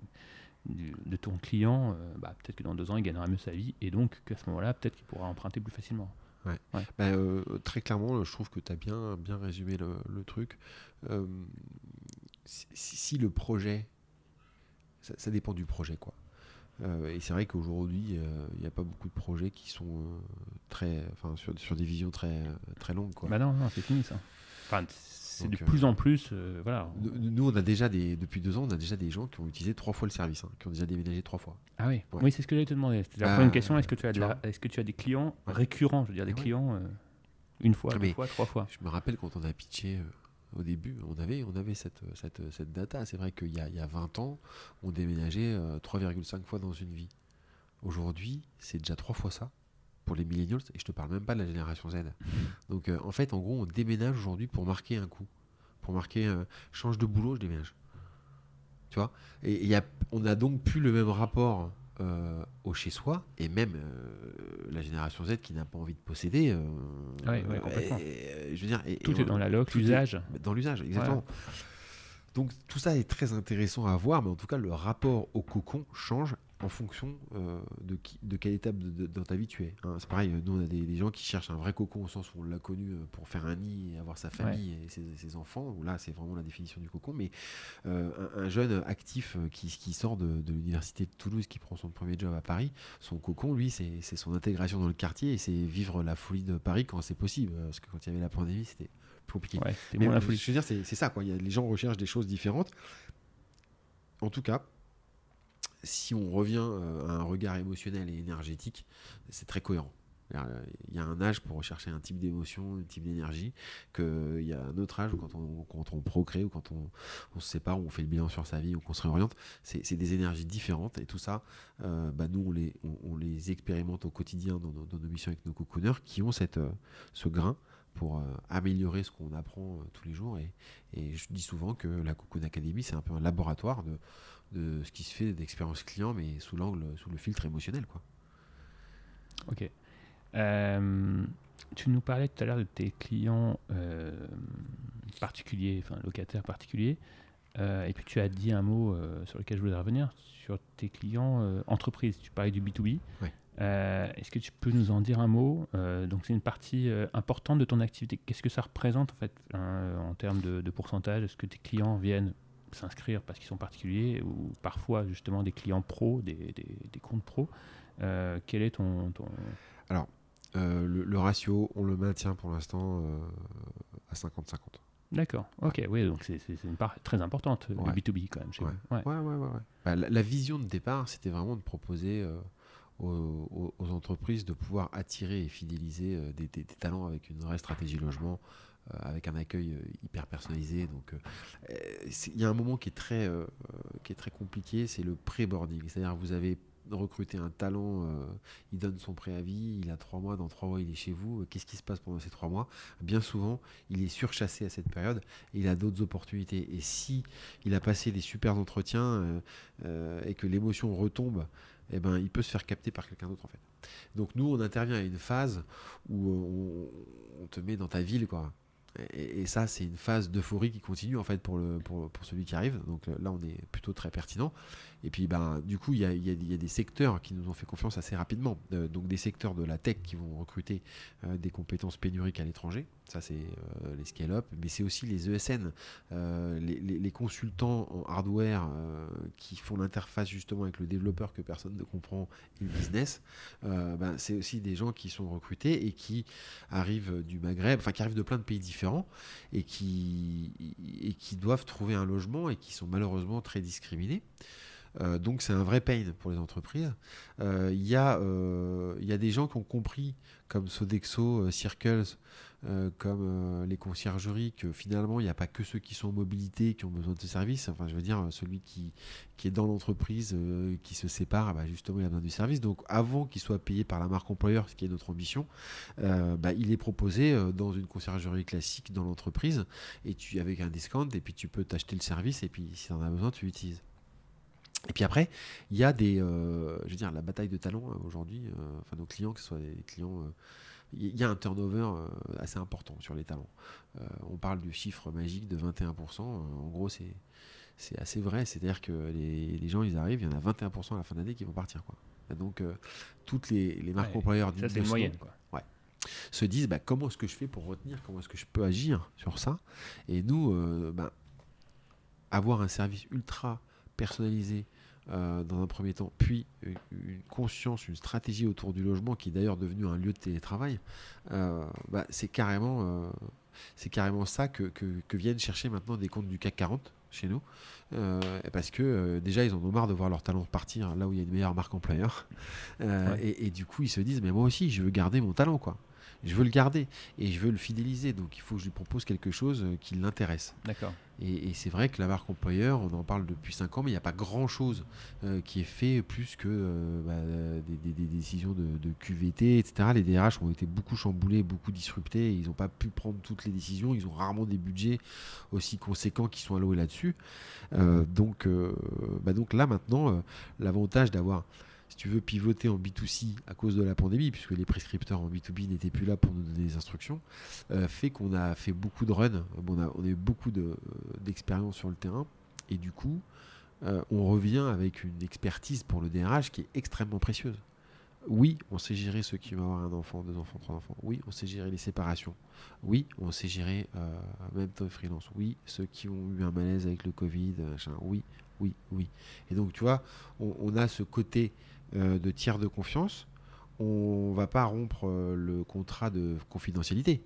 de ton client, euh, bah, peut-être que dans deux ans, il gagnera mieux sa vie et donc qu'à ce moment-là, peut-être qu'il pourra emprunter plus facilement. Ouais. Bah, euh, très clairement, je trouve que tu as bien, bien résumé le, truc. Euh, si, le projet, ça, dépend du projet, quoi. Et c'est vrai qu'aujourd'hui, il n'y a pas beaucoup de projets qui sont très, enfin, sur, sur, des visions très, très longues, quoi. Bah non, non c'est fini ça. Enfin, c'est de plus en plus. Euh, voilà. Nous, on a déjà des, depuis deux ans, on a déjà des gens qui ont utilisé trois fois le service, hein, qui ont déjà déménagé trois fois. Ah oui, oui, c'est ce que j'allais te demander. C'était la première question. Est-ce que tu as, est-ce que tu as des clients récurrents, je veux dire des clients euh, une fois, deux fois, trois fois Je me rappelle quand on a pitché. Euh, au début, on avait, on avait cette, cette, cette data. C'est vrai qu'il y, y, a 20 ans, on déménageait 3,5 fois dans une vie. Aujourd'hui, c'est déjà trois fois ça pour les millennials, et je te parle même pas de la génération Z. Donc euh, en fait, en gros, on déménage aujourd'hui pour marquer un coup. Pour marquer, euh, change de boulot, je déménage. Tu vois? Et a, on a donc plus le même rapport euh, au chez-soi, et même la génération Z qui n'a pas envie de posséder. oui, complètement. je veux dire, tout est dans la loc, l'usage. Dans l'usage, exactement. Donc tout ça est très intéressant à voir, mais en tout cas, le rapport au cocon change en fonction euh, de, de quelle étape dans ta vie tu es. Hein. C'est pareil, nous on a des, gens qui cherchent un vrai cocon au sens où on l'a connu euh, pour faire un nid et avoir sa famille et ses, enfants, où là c'est vraiment la définition du cocon, mais euh, un, jeune actif qui, sort de, l'université de Toulouse, qui prend son premier job à Paris, son cocon, lui, c'est son intégration dans le quartier et c'est vivre la folie de Paris quand c'est possible, parce que quand il y avait la pandémie, c'était compliqué. mais la folie. Je veux dire, c'est ça, quoi. les gens recherchent des choses différentes. En tout cas, si on revient euh, à un regard émotionnel et énergétique, c'est très cohérent. Il y a un âge pour rechercher un type d'émotion, un type d'énergie, qu'il y a un autre âge quand on, quand procrée ou quand on, se sépare on fait le bilan sur sa vie ou qu'on se réoriente. C'est des énergies différentes et tout ça, euh, bah nous, on les, expérimente au quotidien dans nos, missions avec nos cocooners qui ont cette, euh, ce grain pour améliorer ce qu'on apprend tous les jours. Et, et, je dis souvent que la Cocoon Academy, c'est un peu un laboratoire de de ce qui se fait d'expérience client, mais sous l'angle, sous le filtre émotionnel. Quoi. Ok. Euh, tu nous parlais tout à l'heure de tes clients euh, particuliers, enfin locataires particuliers, euh, et puis tu as dit un mot sur lequel je voulais revenir, sur tes clients entreprises. Tu parlais du B2B. Est-ce que tu peux nous en dire un mot Donc c'est une partie importante de ton activité. Qu'est-ce que ça représente en fait en termes de, de pourcentage? Est-ce que tes clients viennent s'inscrire parce qu'ils sont particuliers ou parfois justement des clients pros, des, des, comptes pros. Euh, quel est ton. ton... Alors, euh, le, ratio, on le maintient pour l'instant euh, à 50-50. D'accord, ok, oui, donc c'est une part très importante, le B2B quand même. Chez ouais. Vous. Ouais. ouais, ouais, bah, la, vision de départ, c'était vraiment de proposer aux, entreprises de pouvoir attirer et fidéliser des, des, talents avec une vraie stratégie logement, avec un accueil euh, hyper personnalisé. Donc, euh, il y a un moment qui est très, qui est très compliqué, c'est le pré-boarding. C'est-à-dire, vous avez recruté un talent, il donne son préavis, il a trois mois, dans trois mois il est chez vous. Qu'est-ce qui se passe pendant ces trois mois? Bien souvent, il est surchassé à cette période et il a d'autres opportunités. Et si il a passé des super entretiens et que l'émotion retombe, eh ben, il peut se faire capter par quelqu'un d'autre en fait. Donc nous, on intervient à une phase où on, on te met dans ta ville, quoi. Et, ça, c'est une phase d'euphorie qui continue en fait pour, celui qui arrive. Donc là, on est plutôt très pertinent. Et puis, ben, du coup, il y a, des secteurs qui nous ont fait confiance assez rapidement. Euh, donc des secteurs de la tech qui vont recruter euh, des compétences pénuriques à l'étranger. Ça, c'est euh, les scale-up. Mais c'est aussi les ESN, les, consultants en hardware qui font l'interface justement avec le développeur que personne ne comprend et le business. Ben, c'est aussi des gens qui sont recrutés et qui arrivent du Maghreb, enfin qui arrivent de plein de pays différents et qui doivent trouver un logement et qui sont malheureusement très discriminés. Donc c'est un vrai pain pour les entreprises. Il y, a, y a des gens qui ont compris, comme Sodexo, Circles, euh, comme euh, les conciergeries, que finalement, il n'y a pas que ceux qui sont en mobilité qui ont besoin de ce service. Enfin, je veux dire, celui qui, qui est dans l'entreprise, euh, qui se sépare, bah, justement, il a besoin du service. Donc, avant qu'il soit payé par la marque employeur, ce qui est notre ambition, bah, il est proposé dans une conciergerie classique dans l'entreprise, et tu avec un discount, et puis tu peux t'acheter le service, et puis si tu en as besoin, tu l'utilises. Et puis après, il y a des, je veux dire, la bataille de talents aujourd'hui. enfin, nos clients, que ce soit des clients il y a un turnover euh, assez important sur les talents. Euh, on parle du chiffre magique de 21%. Euh, en gros, c'est c'est assez vrai. C'est-à-dire que les, les, gens, ils arrivent, il y en a 21% à la fin d'année qui vont partir. Quoi. donc, toutes les, les marques employeurs du c'est moyenne. Quoi. Ouais, se disent bah, comment est-ce que je fais pour retenir, comment est-ce que je peux agir sur ça? Et nous, bah, avoir un service ultra personnalisé, euh, dans un premier temps, puis une conscience, une stratégie autour du logement qui est d'ailleurs devenu un lieu de télétravail, euh, bah, c'est carrément, euh, c'est carrément ça que, que, viennent chercher maintenant des comptes du CAC 40 chez nous, parce que déjà ils en ont marre de voir leur talent partir là où il y a une meilleure marque employeur, et, et, du coup ils se disent mais moi aussi je veux garder mon talent quoi je veux le garder et je veux le fidéliser. Donc il faut que je lui propose quelque chose euh, qui l'intéresse. D'accord. Et, c'est vrai que la marque employeur, on en parle depuis 5 ans, mais il n'y a pas grand chose euh, qui est fait plus que euh, bah, des, décisions de, QVT, etc. Les DRH ont été beaucoup chamboulés, beaucoup disruptés. Ils n'ont pas pu prendre toutes les décisions. Ils ont rarement des budgets aussi conséquents qui sont alloués là-dessus. donc, bah, donc là maintenant, l'avantage d'avoir si tu veux pivoter en B2C à cause de la pandémie, puisque les prescripteurs en B2B n'étaient plus là pour nous donner des instructions, euh, fait qu'on a fait beaucoup de runs, on a, on a eu beaucoup d'expérience sur le terrain, et du coup, euh, on revient avec une expertise pour le DRH qui est extrêmement précieuse. Oui, on sait gérer ceux qui vont avoir un enfant, deux enfants, trois enfants. Oui, on sait gérer les séparations. Oui, on sait gérer euh, même temps freelance. Oui, ceux qui ont eu un malaise avec le Covid. Oui, oui, oui. Et donc, tu vois, on a ce côté euh, de tiers de confiance, on va pas rompre euh, le contrat de confidentialité.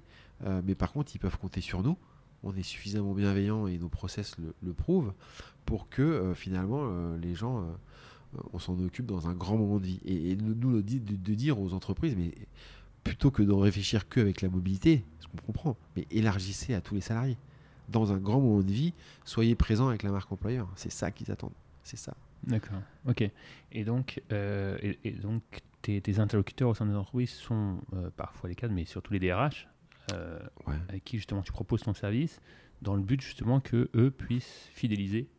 Euh, mais par contre, ils peuvent compter sur nous. On est suffisamment bienveillant et nos process le, prouvent pour que finalement les gens, on s'en occupe dans un grand moment de vie. Et, nous, de, de, dire aux entreprises, mais plutôt que de réfléchir qu'avec la mobilité, ce qu'on comprend, mais élargissez à tous les salariés. Dans un grand moment de vie, soyez présents avec la marque employeur. C'est ça qu'ils attendent. C'est ça. D'accord. Ok. Et donc, euh, et, donc tes, interlocuteurs au sein des entreprises sont euh, parfois les cadres, mais surtout les DRH, euh, avec qui justement tu proposes ton service, dans le but justement que eux puissent fidéliser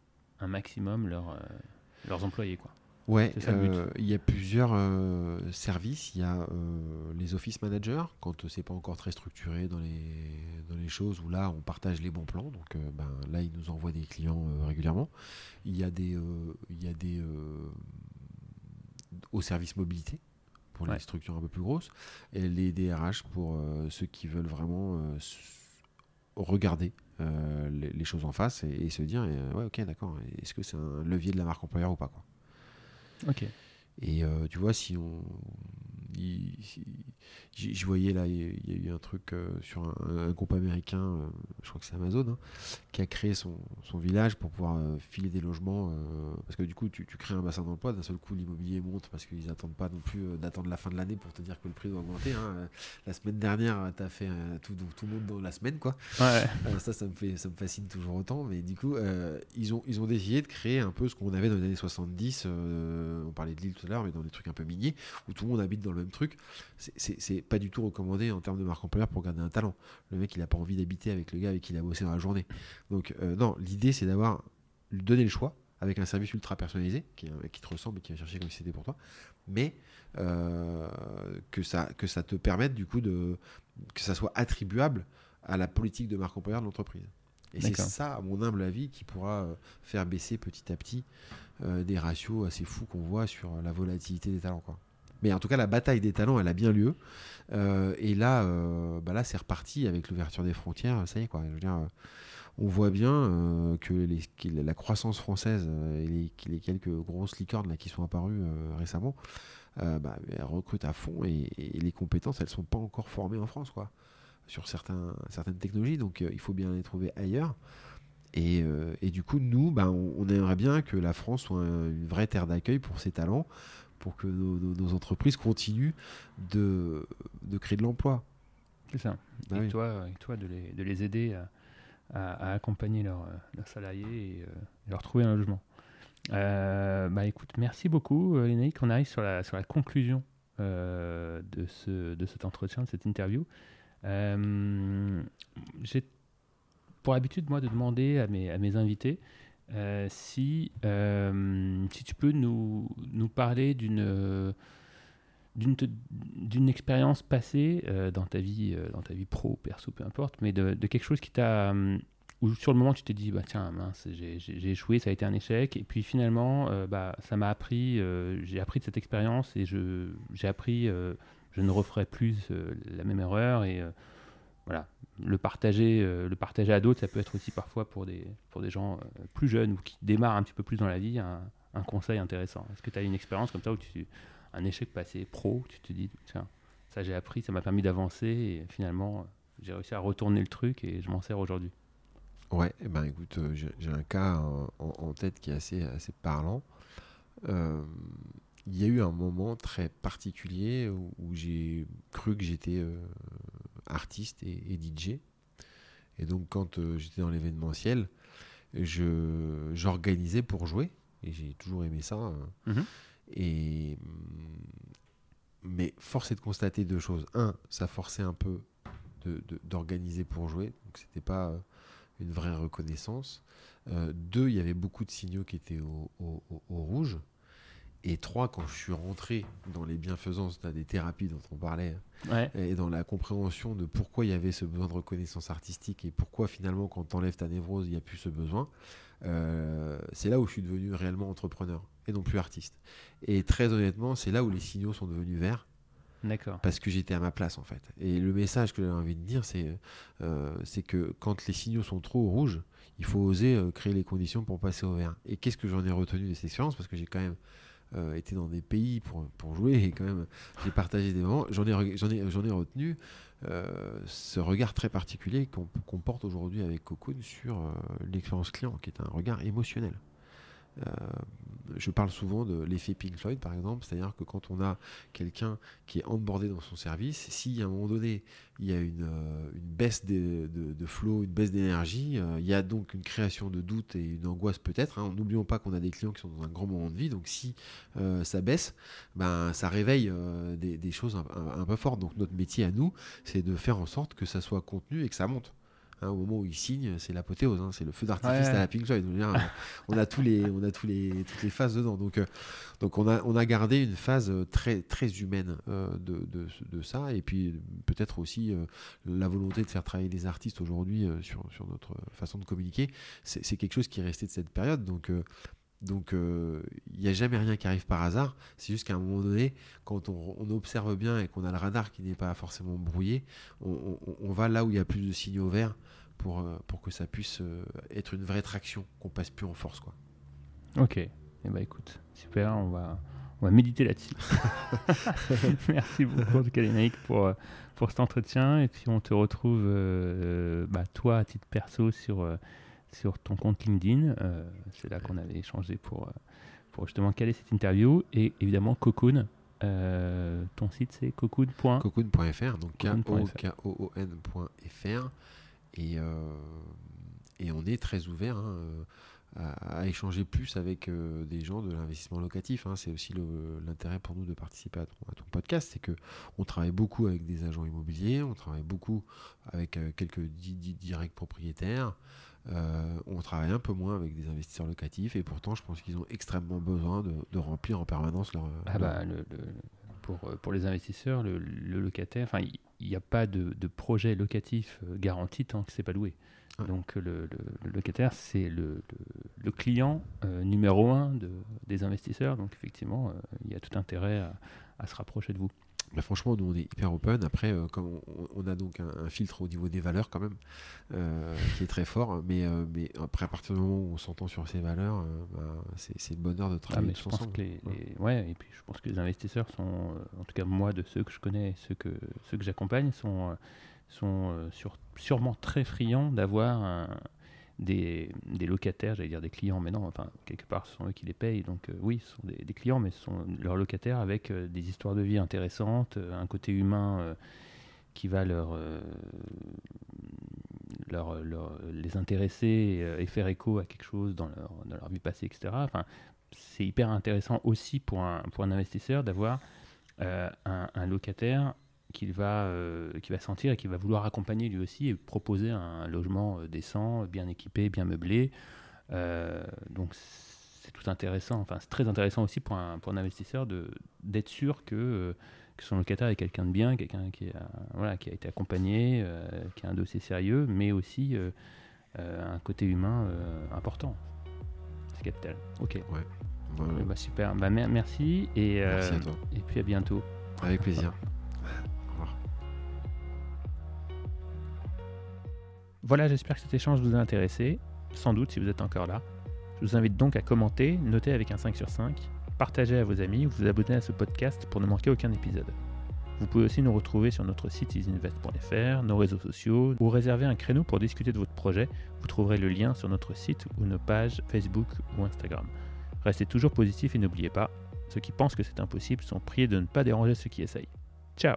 un maximum leurs employés, quoi. Ouais, euh, il y a plusieurs euh, services. Il y a euh, les office managers, quand c'est pas encore très structuré dans les, dans les choses, où là, on partage les bons plans. Donc ben, là, ils nous envoient des clients régulièrement. Il y a des, il y a des au service mobilité pour les structures un peu plus grosses. Et les DRH pour ceux qui veulent vraiment regarder les, choses en face et, se dire ouais, ok, d'accord, est-ce que c'est un levier de la marque employeur ou pas quoi. Ok. Et euh, tu vois, si on. Je voyais là, il y, a eu un truc euh, sur un, groupe américain, euh, je crois que c'est Amazon, hein, qui a créé son, son, village pour pouvoir filer des logements. parce que du coup, tu, tu crées un bassin d'emploi, d'un seul coup, l'immobilier monte parce qu'ils n'attendent pas non plus d'attendre la fin de l'année pour te dire que le prix doit augmenter. Hein. La semaine dernière, tu as fait tout, tout, le monde dans la semaine, quoi. Ouais. ça, ça me, fait, ça me fascine toujours autant. Mais du coup, ils, ont, ils ont décidé de créer un peu ce qu'on avait dans les années 70 on parlait de l'île tout à l'heure, mais dans des trucs un peu miniers, où tout le monde habite dans le même truc, c'est pas du tout recommandé en termes de marque employeur pour garder un talent. Le mec, il n'a pas envie d'habiter avec le gars avec qui il a bossé dans la journée. Donc, euh, non, l'idée, c'est d'avoir donné le choix avec un service ultra personnalisé, qui, qui te ressemble et qui va chercher comme si c'était pour toi, mais euh, que, ça, que ça te permette du coup de que ça soit attribuable à la politique de marque employeur de l'entreprise. Et c'est ça, à mon humble avis, qui pourra euh, faire baisser petit à petit euh, des ratios assez fous qu'on voit sur la volatilité des talents. Quoi. Mais en tout cas, la bataille des talents, elle a bien lieu. Euh, et là, bah là c'est reparti avec l'ouverture des frontières. Ça y est, quoi. Je veux dire, on voit bien que, la croissance française et les, quelques grosses licornes qui sont apparues récemment, bah, elles recrutent à fond et, les compétences, elles sont pas encore formées en France. quoi sur certaines technologies, donc euh, il faut bien les trouver ailleurs. Et, et, du coup, nous, ben, on, aimerait bien que la France soit une vraie terre d'accueil pour ces talents, pour que nos, entreprises continuent de, de créer de l'emploi. C'est ça. Bah et, toi, et toi, de les, de les aider à, à, accompagner leurs, salariés et, leur trouver un logement. bah écoute, merci beaucoup, Lénaïque. On arrive sur la, sur la conclusion euh, de, ce, de cet entretien, de cette interview. Euh, j'ai pour habitude, moi, de demander à mes, à mes invités euh, si, si tu peux nous, nous parler d'une d'une expérience passée dans ta vie dans ta vie pro perso peu importe mais de, quelque chose qui t'a où sur le moment tu t'es dit bah tiens mince j'ai échoué ça a été un échec et puis finalement euh, bah ça m'a appris euh, j'ai appris de cette expérience et je j'ai appris euh, je ne referai plus la même erreur et le partager le partager à d'autres ça peut être aussi parfois pour des pour des gens plus jeunes ou qui démarrent un petit peu plus dans la vie un, conseil intéressant est-ce que tu as une expérience comme ça où tu un échec passé pro tu te dis tiens ça j'ai appris ça m'a permis d'avancer et finalement j'ai réussi à retourner le truc et je m'en sers aujourd'hui? Ouais, eh ben écoute, euh, j'ai un cas en, tête qui est assez, assez parlant. Euh, il y a eu un moment très particulier où, j'ai cru que j'étais euh, artiste et, DJ. Et donc quand j'étais dans l'événementiel, j'organisais pour jouer. Et j'ai toujours aimé ça. Hein. Mhm. Et, mais force est de constater deux choses. Un, ça forçait un peu d'organiser pour jouer. Donc c'était pas une vraie reconnaissance. Euh, deux, il y avait beaucoup de signaux qui étaient au, rouge. Et trois, quand je suis rentré dans les bienfaisances des thérapies dont on parlait, et dans la compréhension de pourquoi il y avait ce besoin de reconnaissance artistique et pourquoi finalement quand on enlève ta névrose, il n'y a plus ce besoin, euh, c'est là où je suis devenu réellement entrepreneur et non plus artiste. Et très honnêtement, c'est là où les signaux sont devenus verts D'accord. Parce que j'étais à ma place en fait. Et le message que j'avais envie de dire, c'est euh, que quand les signaux sont trop rouges, il faut oser euh, créer les conditions pour passer au vert. Et qu'est-ce que j'en ai retenu de cette expérience? Parce que j'ai quand même euh, dans des pays pour, jouer et quand même j'ai partagé des moments. J'en ai, ai, j'en ai retenu ce regard très particulier qu'on porte aujourd'hui avec Cocoon sur l'expérience client, qui est un regard émotionnel. Euh, je parle souvent de l'effet Pink Floyd, par exemple, c'est-à-dire que quand on a quelqu'un qui est onboardé dans son service, si à un moment donné il y a une, euh, baisse de, flow, une baisse d'énergie, euh, il y a donc une création de doute et une angoisse peut-être. Hein. N'oublions pas qu'on a des clients qui sont dans un grand moment de vie, donc si ça baisse, ben, ça réveille des, choses un, peu fortes. Donc notre métier à nous, c'est de faire en sorte que ça soit contenu et que ça monte. Hein, au moment où il signe, c'est l'apothéose, hein, c'est le feu d'artifice à la Pink Floyd. on a tous les, on a tous les, toutes les phases dedans. Donc, euh, donc on a, on a gardé une phase très, très humaine euh, de, de, de, ça, et puis peut-être aussi euh, la volonté de faire travailler les artistes aujourd'hui sur, sur notre façon de communiquer. C'est quelque chose qui est resté de cette période. Donc donc il n'y a jamais rien qui arrive par hasard. C'est juste qu'à un moment donné, quand on, on observe bien et qu'on a le radar qui n'est pas forcément brouillé, on, on, va là où il y a plus de signaux verts pour, euh, pour que ça puisse euh, être une vraie traction, qu'on passe plus en force. Quoi. Ok, et eh ben, écoute, super, on va, on va méditer là-dessus. Merci beaucoup en tout cas pour, euh, pour cet entretien et puis on te retrouve bah, toi à titre perso sur, sur ton compte LinkedIn. C'est là qu'on avait échangé pour, pour justement caler cette interview et évidemment Cocoon. ton site c'est cocoon.fr cocoon.fr donc k o k o nfr et, euh, et on est très ouvert hein, euh, à, échanger plus avec euh, des gens de l'investissement locatif. Hein. C'est aussi l'intérêt pour nous de participer à ton, podcast, c'est que on travaille beaucoup avec des agents immobiliers, on travaille beaucoup avec quelques directs propriétaires. On travaille un peu moins avec des investisseurs locatifs et pourtant je pense qu'ils ont extrêmement besoin de, remplir en permanence leur... Ah bah, le, pour, pour les investisseurs, le, locataire, enfin il n'y a pas de, projet locatif euh, garanti tant que c'est pas loué. Donc le, locataire, c'est le, client euh, numéro un de, des investisseurs. Donc effectivement, euh, il y a tout intérêt à, se rapprocher de vous. Bah, franchement, nous on est hyper open. Après, euh, comme on, a donc un, filtre au niveau des valeurs quand même, euh, qui est très fort. Mais, euh, mais après, à partir du moment où on s'entend sur ces valeurs, bah, c'est le bonheur de ah, travailler tous ensemble. ouais. et puis je pense que les investisseurs sont, en tout cas moi de ceux que je connais, ceux que ceux que j'accompagne, sont sont sûrement très friands d'avoir des, locataires, j'allais dire des clients, mais non, enfin, quelque part, ce sont eux qui les payent. Donc, oui, ce sont des, clients, mais ce sont leurs locataires avec des histoires de vie intéressantes, un côté humain qui va leur, les intéresser et faire écho à quelque chose dans leur, dans leur vie passée, etc. Enfin, c'est hyper intéressant aussi pour un, pour un investisseur d'avoir un, locataire qu'il va, euh, va sentir et qu'il va vouloir accompagner lui aussi et proposer un logement euh, décent, bien équipé, bien meublé. Euh, donc c'est tout intéressant, enfin c'est très intéressant aussi pour un, pour un investisseur d'être sûr que, que, son locataire est quelqu'un de bien, quelqu'un qui, a, voilà, qui a été accompagné, qui a un dossier sérieux, mais aussi un côté humain important. C'est capital. Ok. Ouais. Bah, super. Bah, merci et, merci et puis à bientôt. Avec plaisir. Voilà, j'espère que cet échange vous a intéressé, sans doute si vous êtes encore là. Je vous invite donc à commenter, noter avec un 5 sur 5, partager à vos amis ou vous abonner à ce podcast pour ne manquer aucun épisode. Vous pouvez aussi nous retrouver sur notre site isinvest.fr, nos réseaux sociaux ou réserver un créneau pour discuter de votre projet. Vous trouverez le lien sur notre site ou nos pages Facebook ou Instagram. Restez toujours positif et n'oubliez pas, ceux qui pensent que c'est impossible sont priés de ne pas déranger ceux qui essayent. Ciao